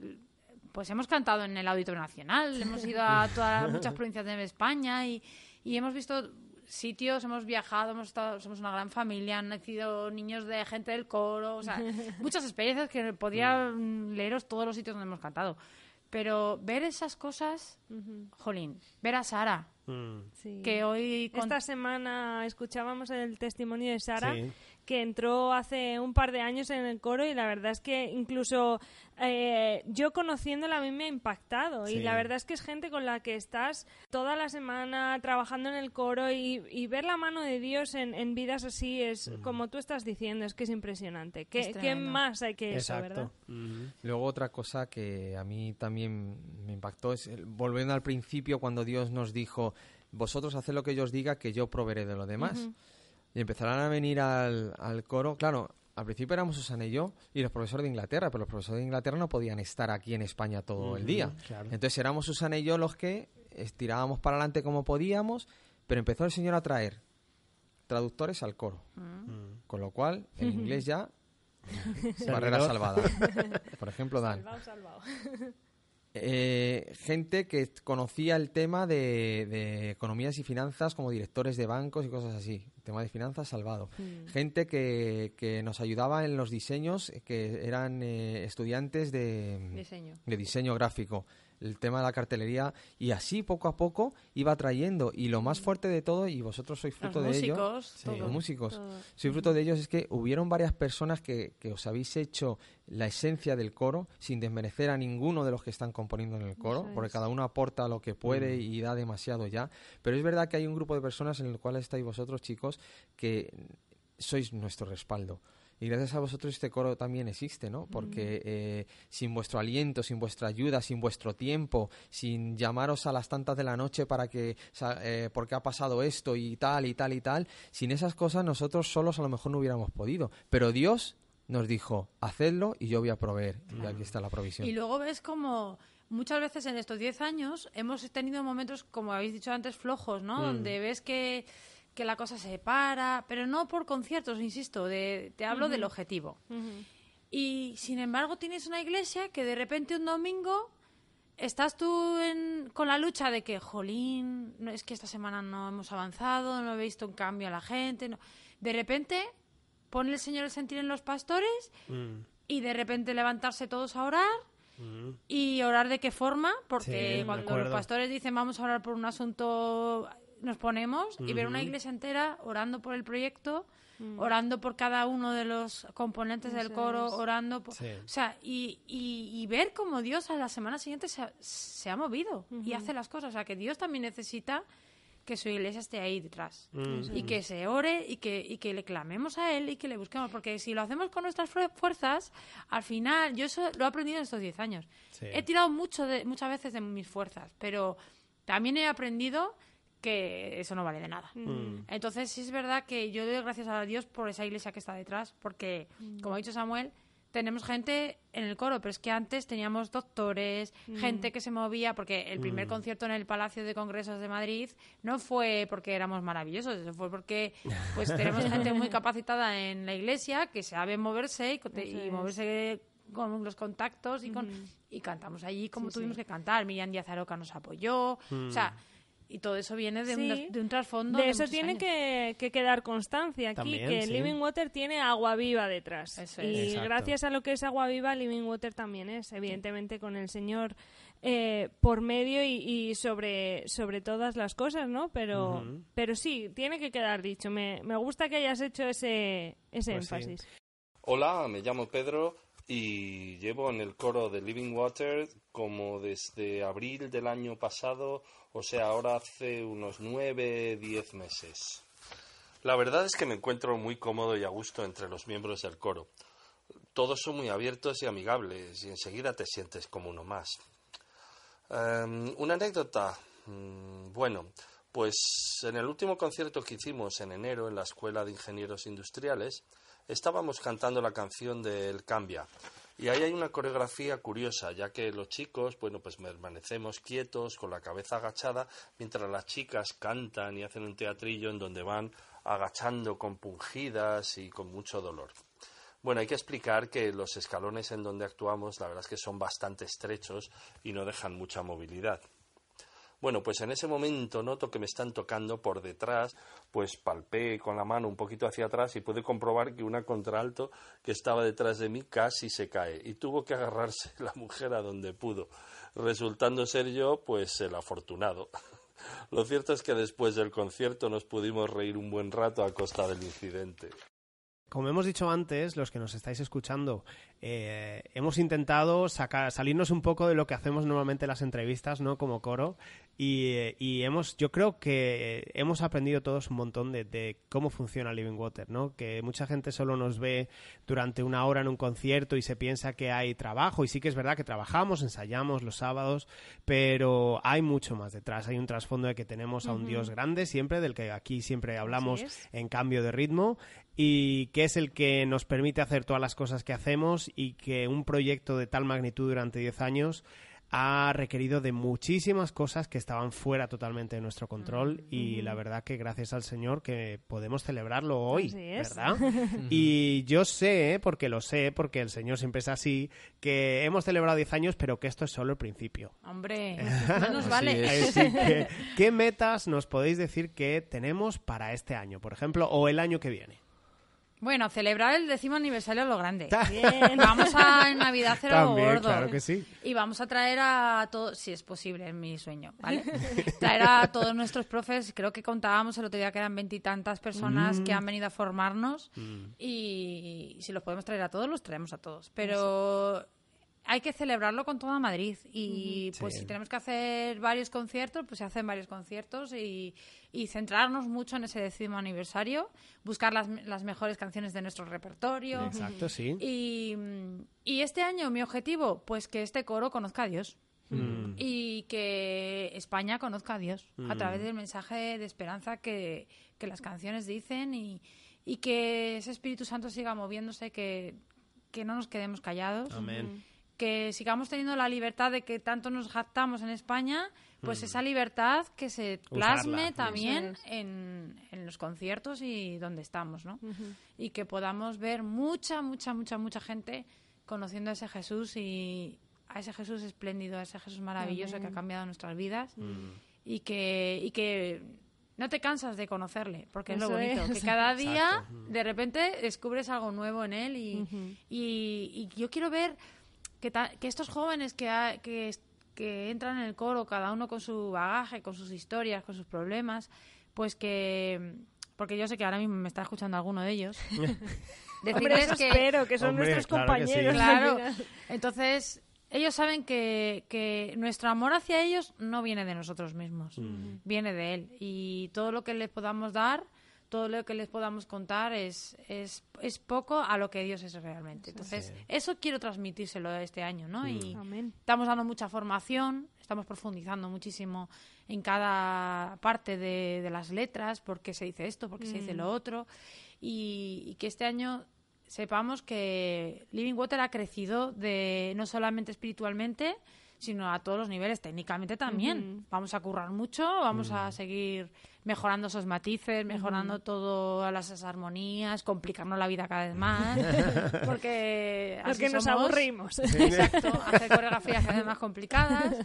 Speaker 6: pues hemos cantado en el Auditorio Nacional, hemos ido a todas muchas provincias de España y, y hemos visto sitios, hemos viajado, hemos estado, somos una gran familia, han nacido niños de gente del coro, o sea, muchas experiencias que podría mm, leeros todos los sitios donde hemos cantado. Pero ver esas cosas, jolín, ver a Sara,
Speaker 4: Sí.
Speaker 6: que hoy... con-
Speaker 4: Esta semana escuchábamos el testimonio de Sara,
Speaker 6: Sí.
Speaker 4: Que entró hace un par de años en el coro y la verdad es que incluso eh, yo conociéndola a mí me ha impactado y la verdad es que es gente con la que estás toda la semana trabajando en el coro y, y ver la mano de Dios en, en vidas así es como tú estás diciendo, es que es impresionante. ¿Qué,
Speaker 6: Es
Speaker 4: qué
Speaker 6: tremendo.
Speaker 4: más hay que eso, verdad?
Speaker 5: Luego otra cosa que a mí también me impactó es, el- volviendo al principio, cuando Dios nos dijo, vosotros haced lo que yo os diga, que yo proveeré de lo demás. Y empezarán a venir al, al coro, claro, al principio éramos Susana y yo y los profesores de Inglaterra, pero los profesores de Inglaterra no podían estar aquí en España todo el día.
Speaker 2: claro.
Speaker 5: Entonces éramos Susana y yo los que estirábamos para adelante como podíamos, pero empezó el Señor a traer traductores al coro.
Speaker 2: Mm.
Speaker 5: Con lo cual, en
Speaker 4: Ujú.
Speaker 5: inglés ya, barrera salvada. Por ejemplo, Dan.
Speaker 4: Salvado, salvado.
Speaker 5: Eh, gente que conocía el tema de, de economías y finanzas como directores de bancos y cosas así. El tema de finanzas salvado.
Speaker 19: Mm.
Speaker 5: Gente que, que nos ayudaba en los diseños, eh, que eran eh, estudiantes de
Speaker 6: Diseño.
Speaker 5: de diseño gráfico. El tema de la cartelería y así poco a poco iba trayendo y lo más fuerte de todo y vosotros sois fruto de ello
Speaker 6: músicos, todo.
Speaker 5: los músicos
Speaker 6: Todo.
Speaker 5: soy fruto de ellos es que hubieron varias personas que, que os habéis hecho la esencia del coro sin desmerecer a ninguno de los que están componiendo en el coro, porque cada uno aporta lo que puede
Speaker 19: Mm.
Speaker 5: y da demasiado ya. Pero es verdad que hay un grupo de personas en el cual estáis vosotros, chicos, que sois nuestro respaldo. Y gracias a vosotros este coro también existe, ¿no? Porque eh, sin vuestro aliento, sin vuestra ayuda, sin vuestro tiempo, sin llamaros a las tantas de la noche para que, eh, porque ha pasado esto y tal y tal y tal, sin esas cosas nosotros solos a lo mejor no hubiéramos podido. Pero Dios nos dijo, hacedlo y yo voy a proveer. Y aquí está la provisión.
Speaker 6: Y luego ves como muchas veces en estos 10 años hemos tenido momentos, como habéis dicho antes, flojos, ¿no?
Speaker 19: Mm.
Speaker 6: Donde ves que, que la cosa se para, pero no por conciertos, insisto, de, te hablo del objetivo. Y sin embargo tienes una iglesia que de repente un domingo estás tú en- con la lucha de que, jolín, no, es que esta semana no hemos avanzado, no he visto un cambio a la gente. no". De repente pone el Señor el sentir en los pastores
Speaker 2: Mm.
Speaker 6: y de repente levantarse todos a orar. ¿Y orar de qué forma? Porque
Speaker 2: Sí,
Speaker 6: cuando los pastores dicen vamos a orar por un asunto, nos ponemos y ver una iglesia entera orando por el proyecto, orando por cada uno de los componentes del
Speaker 4: Eso
Speaker 6: coro, orando por...
Speaker 2: Sí.
Speaker 6: O sea, y, y, y ver cómo Dios a la semana siguiente se ha, se ha movido y hace las cosas. O sea, que Dios también necesita que su iglesia esté ahí detrás.
Speaker 2: Mm.
Speaker 6: Y que se ore y que, y que le clamemos a él y que le busquemos. Porque si lo hacemos con nuestras fue- fuerzas, al final, yo eso lo he aprendido en estos 10 años.
Speaker 2: Sí.
Speaker 6: He tirado mucho de, muchas veces de mis fuerzas, pero también he aprendido que eso no vale de nada.
Speaker 2: Mm.
Speaker 6: Entonces sí es verdad que yo doy gracias a Dios por esa iglesia que está detrás, porque, como ha dicho Samuel, tenemos gente en el coro, pero es que antes teníamos doctores,
Speaker 4: Mm.
Speaker 6: gente que se movía, porque el primer
Speaker 4: Mm.
Speaker 6: concierto en el Palacio de Congresos de Madrid no fue porque éramos maravillosos, eso fue porque pues tenemos gente muy capacitada en la iglesia que sabe moverse y, y moverse con los contactos y, con, y cantamos allí como
Speaker 4: Sí,
Speaker 6: tuvimos
Speaker 4: sí.
Speaker 6: que cantar. Miriam Díaz Aroca nos apoyó, o sea, y todo eso viene de,
Speaker 4: Sí.
Speaker 6: un, de un trasfondo.
Speaker 4: De eso tiene que, que quedar constancia aquí,
Speaker 6: También,
Speaker 4: que
Speaker 6: sí.
Speaker 4: Living Water tiene agua viva detrás.
Speaker 6: Eso
Speaker 4: y
Speaker 6: es. Exacto.
Speaker 4: gracias a lo que es agua viva, Living Water también es, evidentemente, con el Señor eh, por medio y, y sobre, sobre todas las cosas, ¿no? Pero, pero sí, tiene que quedar dicho. Me, me gusta que hayas hecho ese, ese
Speaker 19: Pues sí.
Speaker 4: énfasis.
Speaker 19: Hola, me llamo Pedro y llevo en el coro de Living Water como desde abril del año pasado, o sea, ahora hace unos nueve, diez meses. La verdad es que me encuentro muy cómodo y a gusto entre los miembros del coro. Todos son muy abiertos y amigables y enseguida te sientes como uno más. Em, una anécdota. Mm, bueno, pues en el último concierto que hicimos en enero en la Escuela de Ingenieros Industriales, estábamos cantando la canción de El Cambia. Y ahí hay una coreografía curiosa, ya que los chicos, bueno, pues permanecemos quietos, con la cabeza agachada, mientras las chicas cantan y hacen un teatrillo en donde van agachando compungidas y con mucho dolor. Bueno, hay que explicar que los escalones en donde actuamos, la verdad es que son bastante estrechos y no dejan mucha movilidad. Bueno, pues en ese momento noto que me están tocando por detrás, pues palpé con la mano un poquito hacia atrás y pude comprobar que una contralto que estaba detrás de mí casi se cae y tuvo que agarrarse la mujer a donde pudo, resultando ser yo pues el afortunado. Lo cierto es que después del concierto nos pudimos reír un buen rato a costa del incidente.
Speaker 2: Como hemos dicho antes, los que nos estáis escuchando, eh, hemos intentado sacar, salirnos un poco de lo que hacemos normalmente en las entrevistas, ¿no? Como coro. Y, eh, y hemos, yo creo que hemos aprendido todos un montón de, de cómo funciona Living Water, ¿no? Que mucha gente solo nos ve durante una hora en un concierto y se piensa que hay trabajo. Y sí que es verdad que trabajamos, ensayamos los sábados, pero hay mucho más detrás. Hay un trasfondo de que tenemos a un. Dios grande siempre, del que aquí siempre hablamos en cambio de ritmo y que es el que nos permite hacer todas las cosas que hacemos y que un proyecto de tal magnitud durante 10 años ha requerido de muchísimas cosas que estaban fuera totalmente de nuestro control y la verdad que gracias al Señor que podemos celebrarlo hoy. ¿verdad? y yo sé, porque lo sé, porque el Señor siempre es así, que hemos celebrado 10 años, pero que esto es solo el principio.
Speaker 6: Hombre, no nos vale.
Speaker 2: Así que, ¿qué metas nos podéis decir que tenemos para este año, por ejemplo, o el año que viene?
Speaker 6: Bueno, celebrar el décimo aniversario a lo grande.
Speaker 2: Bien.
Speaker 6: Vamos a en Navidad hacer algo
Speaker 2: También,
Speaker 6: gordo.
Speaker 2: claro que sí.
Speaker 6: Y vamos a traer a todos, si es posible, es mi sueño, ¿vale? traer a todos nuestros profes, creo que contábamos el otro día que eran veintitantas personas
Speaker 4: Mm.
Speaker 6: que han venido a formarnos
Speaker 2: Mm.
Speaker 6: y si los podemos traer a todos, los traemos a todos. Pero hay que celebrarlo con toda Madrid y pues
Speaker 4: Sí.
Speaker 6: si tenemos que hacer varios conciertos, pues se hacen varios conciertos y, y centrarnos mucho en ese décimo aniversario, buscar las, las mejores canciones de nuestro repertorio.
Speaker 2: Exacto, sí.
Speaker 6: Y, y este año mi objetivo, pues que este coro conozca a Dios.
Speaker 2: Mm.
Speaker 6: Y que España conozca a Dios a
Speaker 2: Mm.
Speaker 6: través del mensaje de esperanza que, que las canciones dicen y, y que ese Espíritu Santo siga moviéndose, que, que no nos quedemos callados.
Speaker 2: Amén.
Speaker 6: Que sigamos teniendo la libertad de que tanto nos jactamos en España, pues
Speaker 2: Mm.
Speaker 6: esa libertad que se plasme
Speaker 2: Usarla.
Speaker 6: también
Speaker 4: Eso
Speaker 6: en, en los conciertos y donde estamos, ¿no? Y que podamos ver mucha, mucha, mucha, mucha gente conociendo a ese Jesús y a ese Jesús espléndido, a ese Jesús maravilloso que ha cambiado nuestras vidas
Speaker 2: Mm.
Speaker 6: y que, y que no te cansas de conocerle, porque es lo
Speaker 4: Eso
Speaker 6: bonito,
Speaker 4: es.
Speaker 6: que cada día
Speaker 4: Exacto.
Speaker 6: de repente descubres algo nuevo en él y, y, y yo quiero ver que, ta- que estos jóvenes que, ha- que, que entran en el coro, cada uno con su bagaje, con sus historias, con sus problemas, pues que... Porque yo sé que ahora mismo me está escuchando alguno de ellos.
Speaker 4: Hombre, eso espero, que son
Speaker 2: Hombre,
Speaker 4: nuestros
Speaker 2: claro que sí.
Speaker 4: compañeros.
Speaker 6: Claro. Entonces, ellos saben que, que nuestro amor hacia ellos no viene de nosotros mismos,
Speaker 2: Mm.
Speaker 6: viene de Él. Y todo lo que les podamos dar, todo lo que les podamos contar es, es, es poco a lo que Dios es realmente. Entonces, eso quiero transmitírselo este año, ¿no? Y estamos dando mucha formación, estamos profundizando muchísimo en cada parte de, de las letras, por qué se dice esto, por qué se dice
Speaker 4: Mm.
Speaker 6: lo otro, y, y que este año sepamos que Living Water ha crecido de no solamente espiritualmente, sino a todos los niveles, técnicamente también. Vamos a currar mucho, vamos a seguir mejorando esos matices, mejorando
Speaker 4: Ujú.
Speaker 6: todas las armonías, complicarnos la vida cada vez más, porque así
Speaker 4: Porque nos
Speaker 6: somos.
Speaker 4: aburrimos.
Speaker 6: Exacto, hacer coreografías cada vez más complicadas.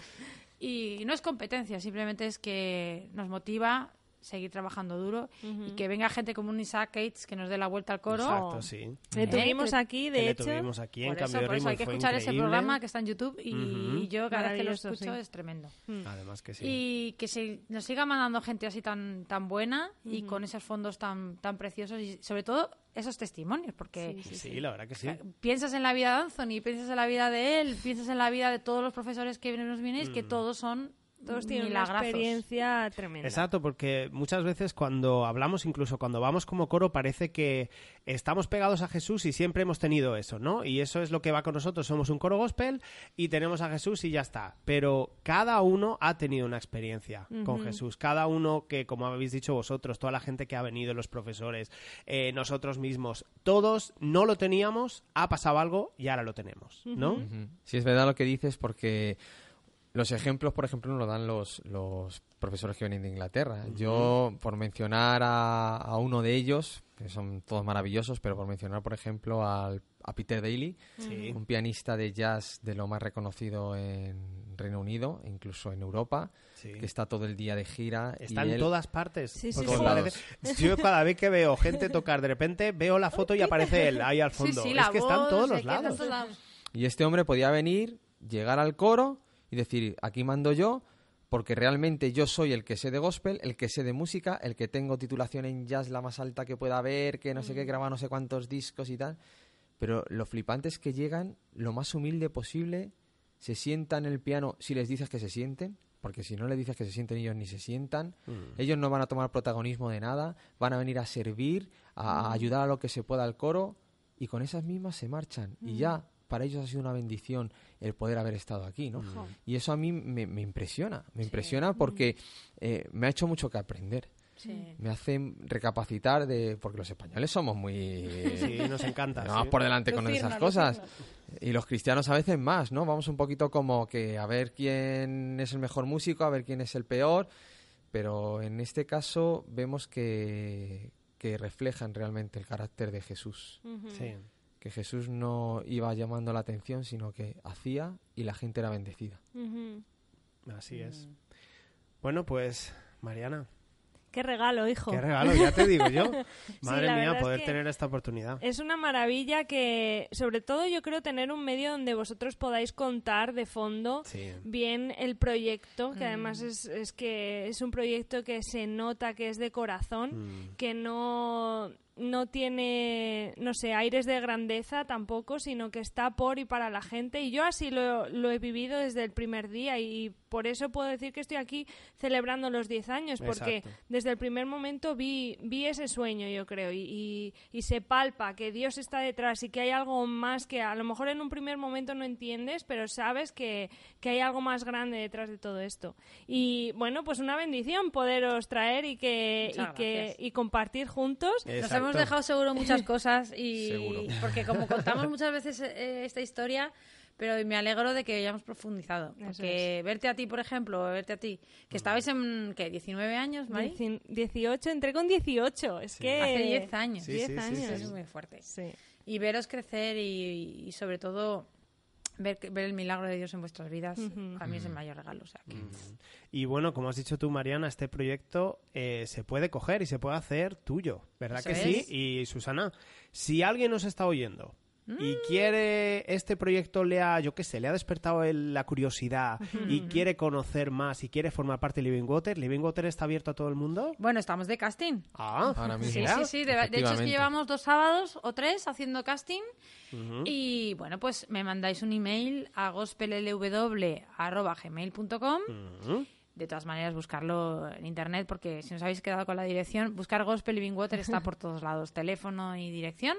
Speaker 6: Y no es competencia, simplemente es que nos motiva seguir trabajando duro y que venga gente como un Isaac Cates que nos dé la vuelta al coro.
Speaker 2: Exacto, sí.
Speaker 4: Le
Speaker 6: ¿Eh?
Speaker 4: tuvimos
Speaker 6: Que-
Speaker 4: aquí, de
Speaker 2: Que le
Speaker 4: hecho.
Speaker 2: tuvimos aquí en
Speaker 6: por eso, por eso hay
Speaker 2: y
Speaker 6: que escuchar ese
Speaker 2: increíble.
Speaker 6: programa que está en YouTube y,
Speaker 2: Ujú.
Speaker 6: y yo cada vez que lo escucho
Speaker 4: sí.
Speaker 6: es tremendo.
Speaker 2: Además que sí.
Speaker 6: Y que se nos siga mandando gente así tan tan buena y
Speaker 4: Ujú.
Speaker 6: con esos fondos tan tan preciosos y sobre todo esos testimonios porque
Speaker 2: Sí, la verdad que sí.
Speaker 6: piensas en la vida de Anthony, piensas en la vida de él, piensas en la vida de todos los profesores que nos vienen, que
Speaker 2: Mm.
Speaker 6: todos son
Speaker 4: Todos tienen una
Speaker 6: milagrazos.
Speaker 4: experiencia tremenda.
Speaker 2: Exacto, porque muchas veces cuando hablamos, incluso cuando vamos como coro, parece que estamos pegados a Jesús y siempre hemos tenido eso, ¿no? Y eso es lo que va con nosotros. Somos un coro gospel y tenemos a Jesús y ya está. Pero cada uno ha tenido una experiencia con. Jesús. Cada uno que, como habéis dicho vosotros, toda la gente que ha venido, los profesores, eh, nosotros mismos, todos no lo teníamos, ha pasado algo y ahora lo tenemos, ¿no?
Speaker 5: Sí, es verdad lo que dices porque los ejemplos, por ejemplo, nos lo dan los, los profesores que vienen de Inglaterra. Yo, por mencionar a, a uno de ellos, que son todos maravillosos, pero por mencionar, por ejemplo, al, a Peter Daly,
Speaker 2: Sí.
Speaker 5: un pianista de jazz de lo más reconocido en Reino Unido, incluso en Europa,
Speaker 2: Sí.
Speaker 5: que está todo el día de gira. y
Speaker 2: Está en
Speaker 5: él-
Speaker 2: todas partes.
Speaker 5: Sí, sí,
Speaker 2: Yo cada vez que veo gente tocar, de repente veo la foto y aparece él ahí al
Speaker 6: Sí,
Speaker 2: fondo.
Speaker 6: sí,
Speaker 2: es
Speaker 6: la
Speaker 2: que está en
Speaker 6: voz,
Speaker 2: todos
Speaker 6: no
Speaker 2: los
Speaker 6: todos lados.
Speaker 5: Y este hombre podía venir, llegar al coro y decir, aquí mando yo, porque realmente yo soy el que sé de gospel, el que sé de música, el que tengo titulación en jazz la más alta que pueda haber, que no sé qué, graba no sé cuántos discos y tal. Pero lo flipante es que llegan lo más humilde posible, se sientan en el piano si les dices que se sienten, porque si no le dices que se sienten ellos ni se sientan,
Speaker 2: Mm.
Speaker 5: ellos no van a tomar protagonismo de nada, van a venir a servir, a, a ayudar a lo que se pueda al coro y con esas mismas se marchan. Y
Speaker 2: Mm.
Speaker 5: ya, para ellos ha sido una bendición el poder haber estado aquí, ¿no? Y eso a mí me, me impresiona, me impresiona porque eh, me ha hecho mucho que aprender.
Speaker 6: Sí.
Speaker 5: Me hace recapacitar de... Porque los españoles somos muy...
Speaker 2: Sí, nos encanta,
Speaker 5: Vamos
Speaker 2: sí.
Speaker 5: por delante con
Speaker 2: Lucirnos,
Speaker 5: esas cosas.
Speaker 2: lucirnos.
Speaker 5: Y los cristianos a veces más, ¿no? Vamos un poquito como que a ver quién es el mejor músico, a ver quién es el peor. Pero en este caso vemos que, que reflejan realmente el carácter de Jesús.
Speaker 2: Sí.
Speaker 5: Que Jesús no iba llamando la atención, sino que hacía y la gente era bendecida.
Speaker 2: Así es. Bueno, pues, Mariana,
Speaker 4: Qué regalo, hijo.
Speaker 2: qué regalo, ya te digo yo. Madre mía,
Speaker 4: es
Speaker 2: poder
Speaker 4: que
Speaker 2: tener esta oportunidad.
Speaker 4: Es una maravilla que, sobre todo, yo creo tener un medio donde vosotros podáis contar de fondo
Speaker 2: Sí.
Speaker 4: bien el proyecto, que además es, es que es un proyecto que se nota que es de corazón,
Speaker 2: Mm.
Speaker 4: que no no tiene, no sé, aires de grandeza tampoco, sino que está por y para la gente. Y yo así lo, lo he vivido desde el primer día y por eso puedo decir que estoy aquí celebrando los 10 años, porque
Speaker 2: Exacto.
Speaker 4: desde el primer momento vi, vi ese sueño, yo creo, y, y, y se palpa que Dios está detrás y que hay algo más que a lo mejor en un primer momento no entiendes, pero sabes que, que hay algo más grande detrás de todo esto. Y bueno, pues una bendición poderos traer y que, y que y compartir juntos.
Speaker 6: Hemos dejado seguro muchas cosas y
Speaker 2: Seguro.
Speaker 6: porque como contamos muchas veces eh, esta historia, pero me alegro de que hayamos profundizado. Porque verte a ti, por ejemplo, verte a ti, que estabais en, ¿qué? 19 años, Mari.
Speaker 4: Dieci- 18, entré con 18, es que...
Speaker 6: Hace 10 años.
Speaker 2: Sí,
Speaker 4: 10
Speaker 2: sí, sí,
Speaker 4: años.
Speaker 2: sí.
Speaker 6: Es muy fuerte.
Speaker 4: Sí.
Speaker 6: Y veros crecer y, y sobre todo ver, que- ver el milagro de Dios en vuestras vidas,
Speaker 4: Ujú.
Speaker 6: para mí es el mayor regalo. O sea, que-
Speaker 2: Y bueno, como has dicho tú, Mariana, este proyecto eh, se puede coger y se puede hacer tuyo, ¿verdad
Speaker 6: Eso
Speaker 2: que sí? Y Susana, si alguien nos está oyendo y quiere este proyecto le ha, yo qué sé, le ha despertado el- la curiosidad y quiere conocer más y quiere formar parte de Living Water, ¿Living Water está abierto a todo el mundo?
Speaker 6: Bueno, estamos de casting.
Speaker 2: Ah,
Speaker 5: Ahora mismo.
Speaker 6: Sí, sí, sí. De, de hecho, es que llevamos dos sábados o tres haciendo casting. Y bueno, pues me mandáis un email a gospellw.gmail.com. De todas maneras, buscarlo en internet, porque si nos habéis quedado con la dirección, buscar Gospel Living Water está por todos lados, teléfono y dirección.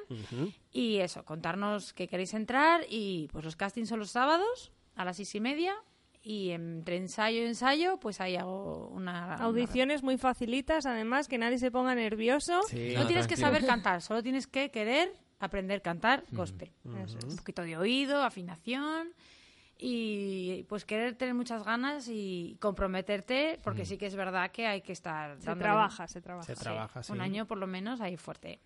Speaker 6: Y eso, contarnos que queréis entrar y pues los castings son los sábados a las seis y media y entre ensayo y ensayo pues ahí hago una...
Speaker 4: Audiciones muy facilitas, además, que nadie se ponga nervioso.
Speaker 2: Sí.
Speaker 6: No tienes que saber cantar, solo tienes que querer aprender a cantar gospel. Eso es. Un poquito de oído, afinación y pues querer tener muchas ganas y comprometerte porque sí que es verdad que hay que estar
Speaker 4: Se
Speaker 6: dándole
Speaker 4: trabaja, se trabaja.
Speaker 2: Se trabaja, sí.
Speaker 6: un año por lo menos ahí fuerte.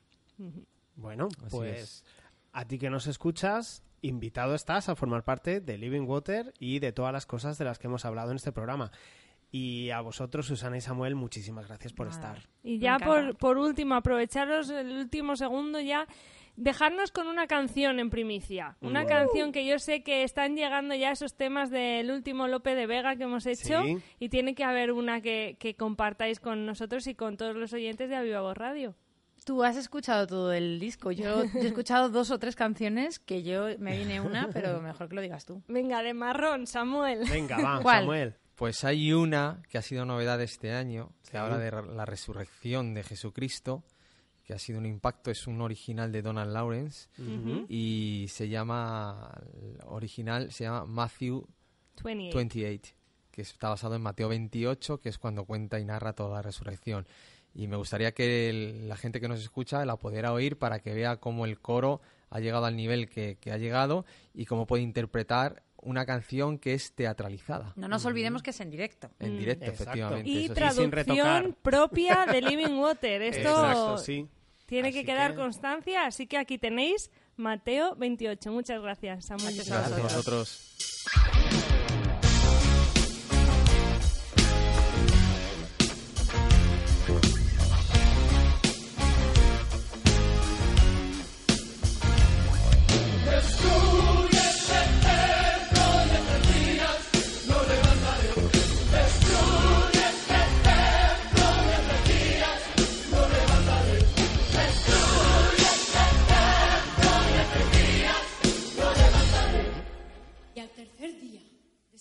Speaker 2: Bueno,
Speaker 5: Así
Speaker 2: pues
Speaker 5: es.
Speaker 2: a ti que nos escuchas, invitado estás a formar parte de Living Water y de todas las cosas de las que hemos hablado en este programa. Y a vosotros, Susana y Samuel, muchísimas gracias por
Speaker 6: Nada.
Speaker 2: estar.
Speaker 4: Y ya por, por último, aprovecharos el último segundo ya, dejarnos con una canción en primicia. Una canción que yo sé que están llegando ya esos temas del último Lope de Vega que hemos hecho
Speaker 2: Sí.
Speaker 4: y tiene que haber una que, que compartáis con nosotros y con todos los oyentes de Aviva Voz Radio.
Speaker 6: Tú has escuchado todo el disco. Yo, yo he escuchado dos o tres canciones que yo me viene una, pero mejor que lo digas tú.
Speaker 4: Venga, de marrón, Samuel.
Speaker 2: Venga, va,
Speaker 6: ¿Cuál?
Speaker 2: Samuel.
Speaker 5: Pues hay una que ha sido novedad este año, que
Speaker 2: Sí.
Speaker 5: habla de la resurrección de Jesucristo, que ha sido un impacto, es un original de Donald Lawrence y se llama, el original se llama Matthew
Speaker 4: 28.
Speaker 5: 28, que está basado en Mateo 28, que es cuando cuenta y narra toda la resurrección. Y me gustaría que el- la gente que nos escucha la pudiera oír para que vea cómo el coro ha llegado al nivel que, que ha llegado y cómo puede interpretar una canción que es teatralizada.
Speaker 6: No nos olvidemos que es en directo.
Speaker 5: En directo, efectivamente.
Speaker 4: Y
Speaker 5: sí.
Speaker 2: sin
Speaker 4: traducción propia de Living Water. Esto
Speaker 2: Exacto, sí.
Speaker 4: Tiene
Speaker 2: Así
Speaker 4: que quedar
Speaker 2: que-
Speaker 4: constancia, así que aquí tenéis Mateo 28. Muchas gracias, Samuel.
Speaker 6: Gracias a
Speaker 5: Gracias a vosotros.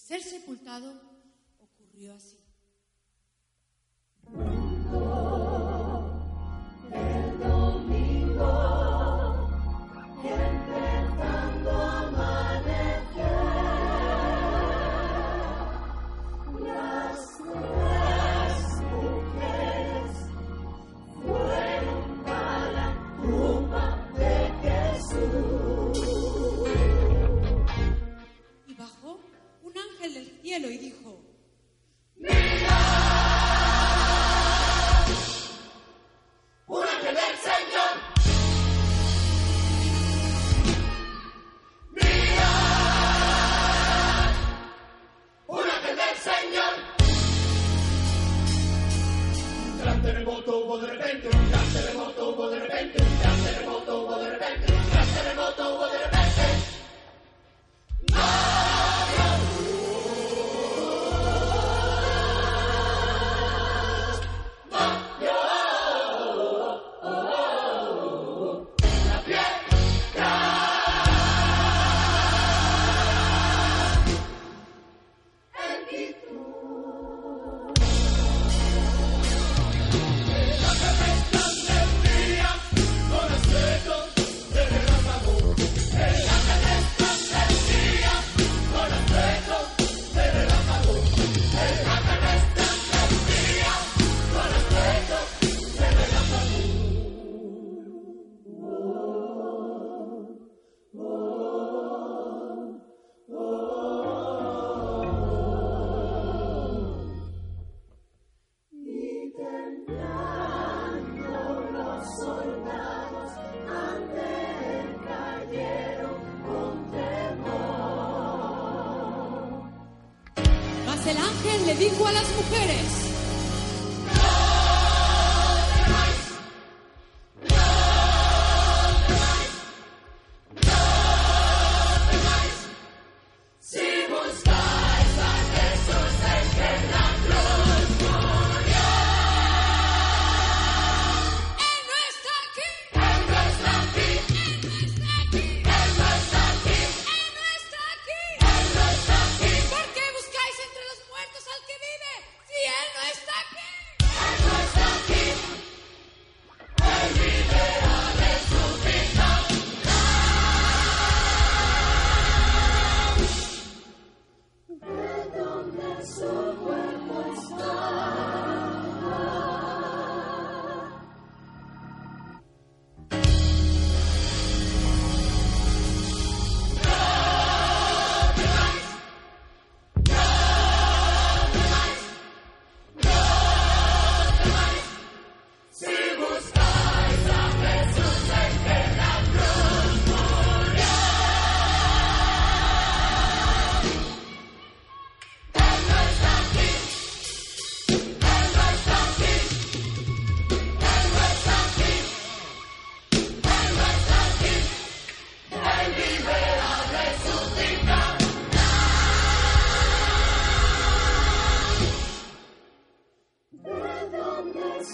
Speaker 3: Ser sepultado ocurrió así. hubo de repente, un gran terremoto hubo de repente, un gran terremoto hubo de repente, un gran
Speaker 20: terremoto
Speaker 4: hubo de repente.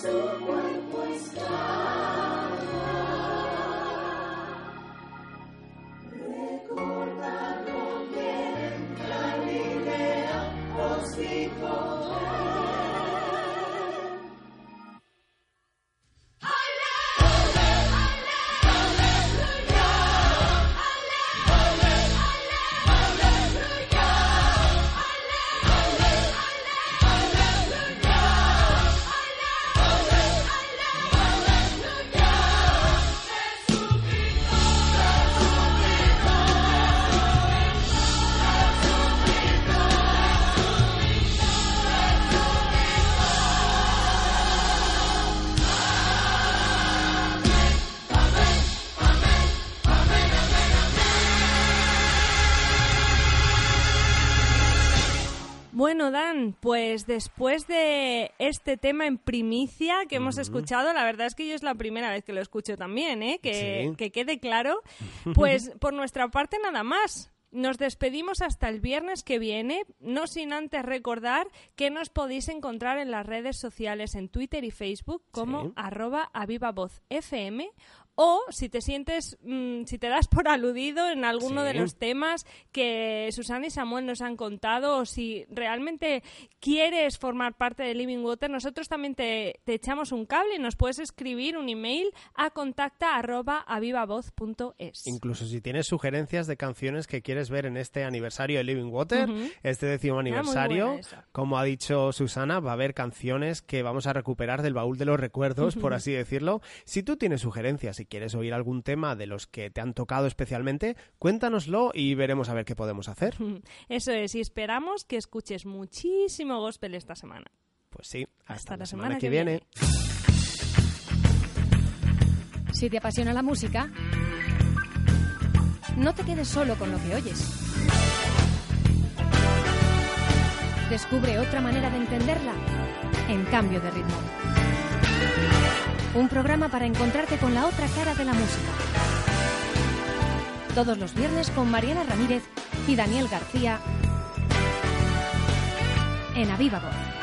Speaker 4: su cuerpo está. Pues después de este tema en primicia que hemos escuchado, la verdad es que yo es la primera vez que lo escucho también, ¿eh? que,
Speaker 2: Sí.
Speaker 4: que quede claro, pues por nuestra parte nada más. Nos despedimos hasta el viernes que viene, no sin antes recordar que nos podéis encontrar en las redes sociales en Twitter y Facebook como
Speaker 2: Sí.
Speaker 4: arroba a viva voz FM o si te sientes, mm, si te das por aludido en alguno
Speaker 2: Sí.
Speaker 4: de los temas que Susana y Samuel nos han contado o si realmente quieres formar parte de Living Water, nosotros también te, te echamos un cable y nos puedes escribir un email a contacta arroba avivavoz.es.
Speaker 2: Incluso si tienes sugerencias de canciones que quieres ver en este aniversario de Living Water, este décimo
Speaker 4: Ah,
Speaker 2: aniversario, como ha dicho Susana, va a haber canciones que vamos a recuperar del baúl de los recuerdos, por así decirlo. Si tú tienes sugerencias y quieres oír algún tema de los que te han tocado especialmente, cuéntanoslo y veremos a ver qué podemos hacer.
Speaker 4: Eso es, y esperamos que escuches muchísimo gospel esta semana.
Speaker 2: Pues sí, hasta,
Speaker 4: Hasta
Speaker 2: la,
Speaker 4: la
Speaker 2: semana,
Speaker 4: semana
Speaker 2: que
Speaker 4: que
Speaker 2: viene.
Speaker 1: Si te apasiona la música, no te quedes solo con lo que oyes. Descubre otra manera de entenderla en cambio de ritmo. Un programa para encontrarte con la otra cara de la música. Todos los viernes con Mariana Ramírez y Daniel García en Aviva Voz.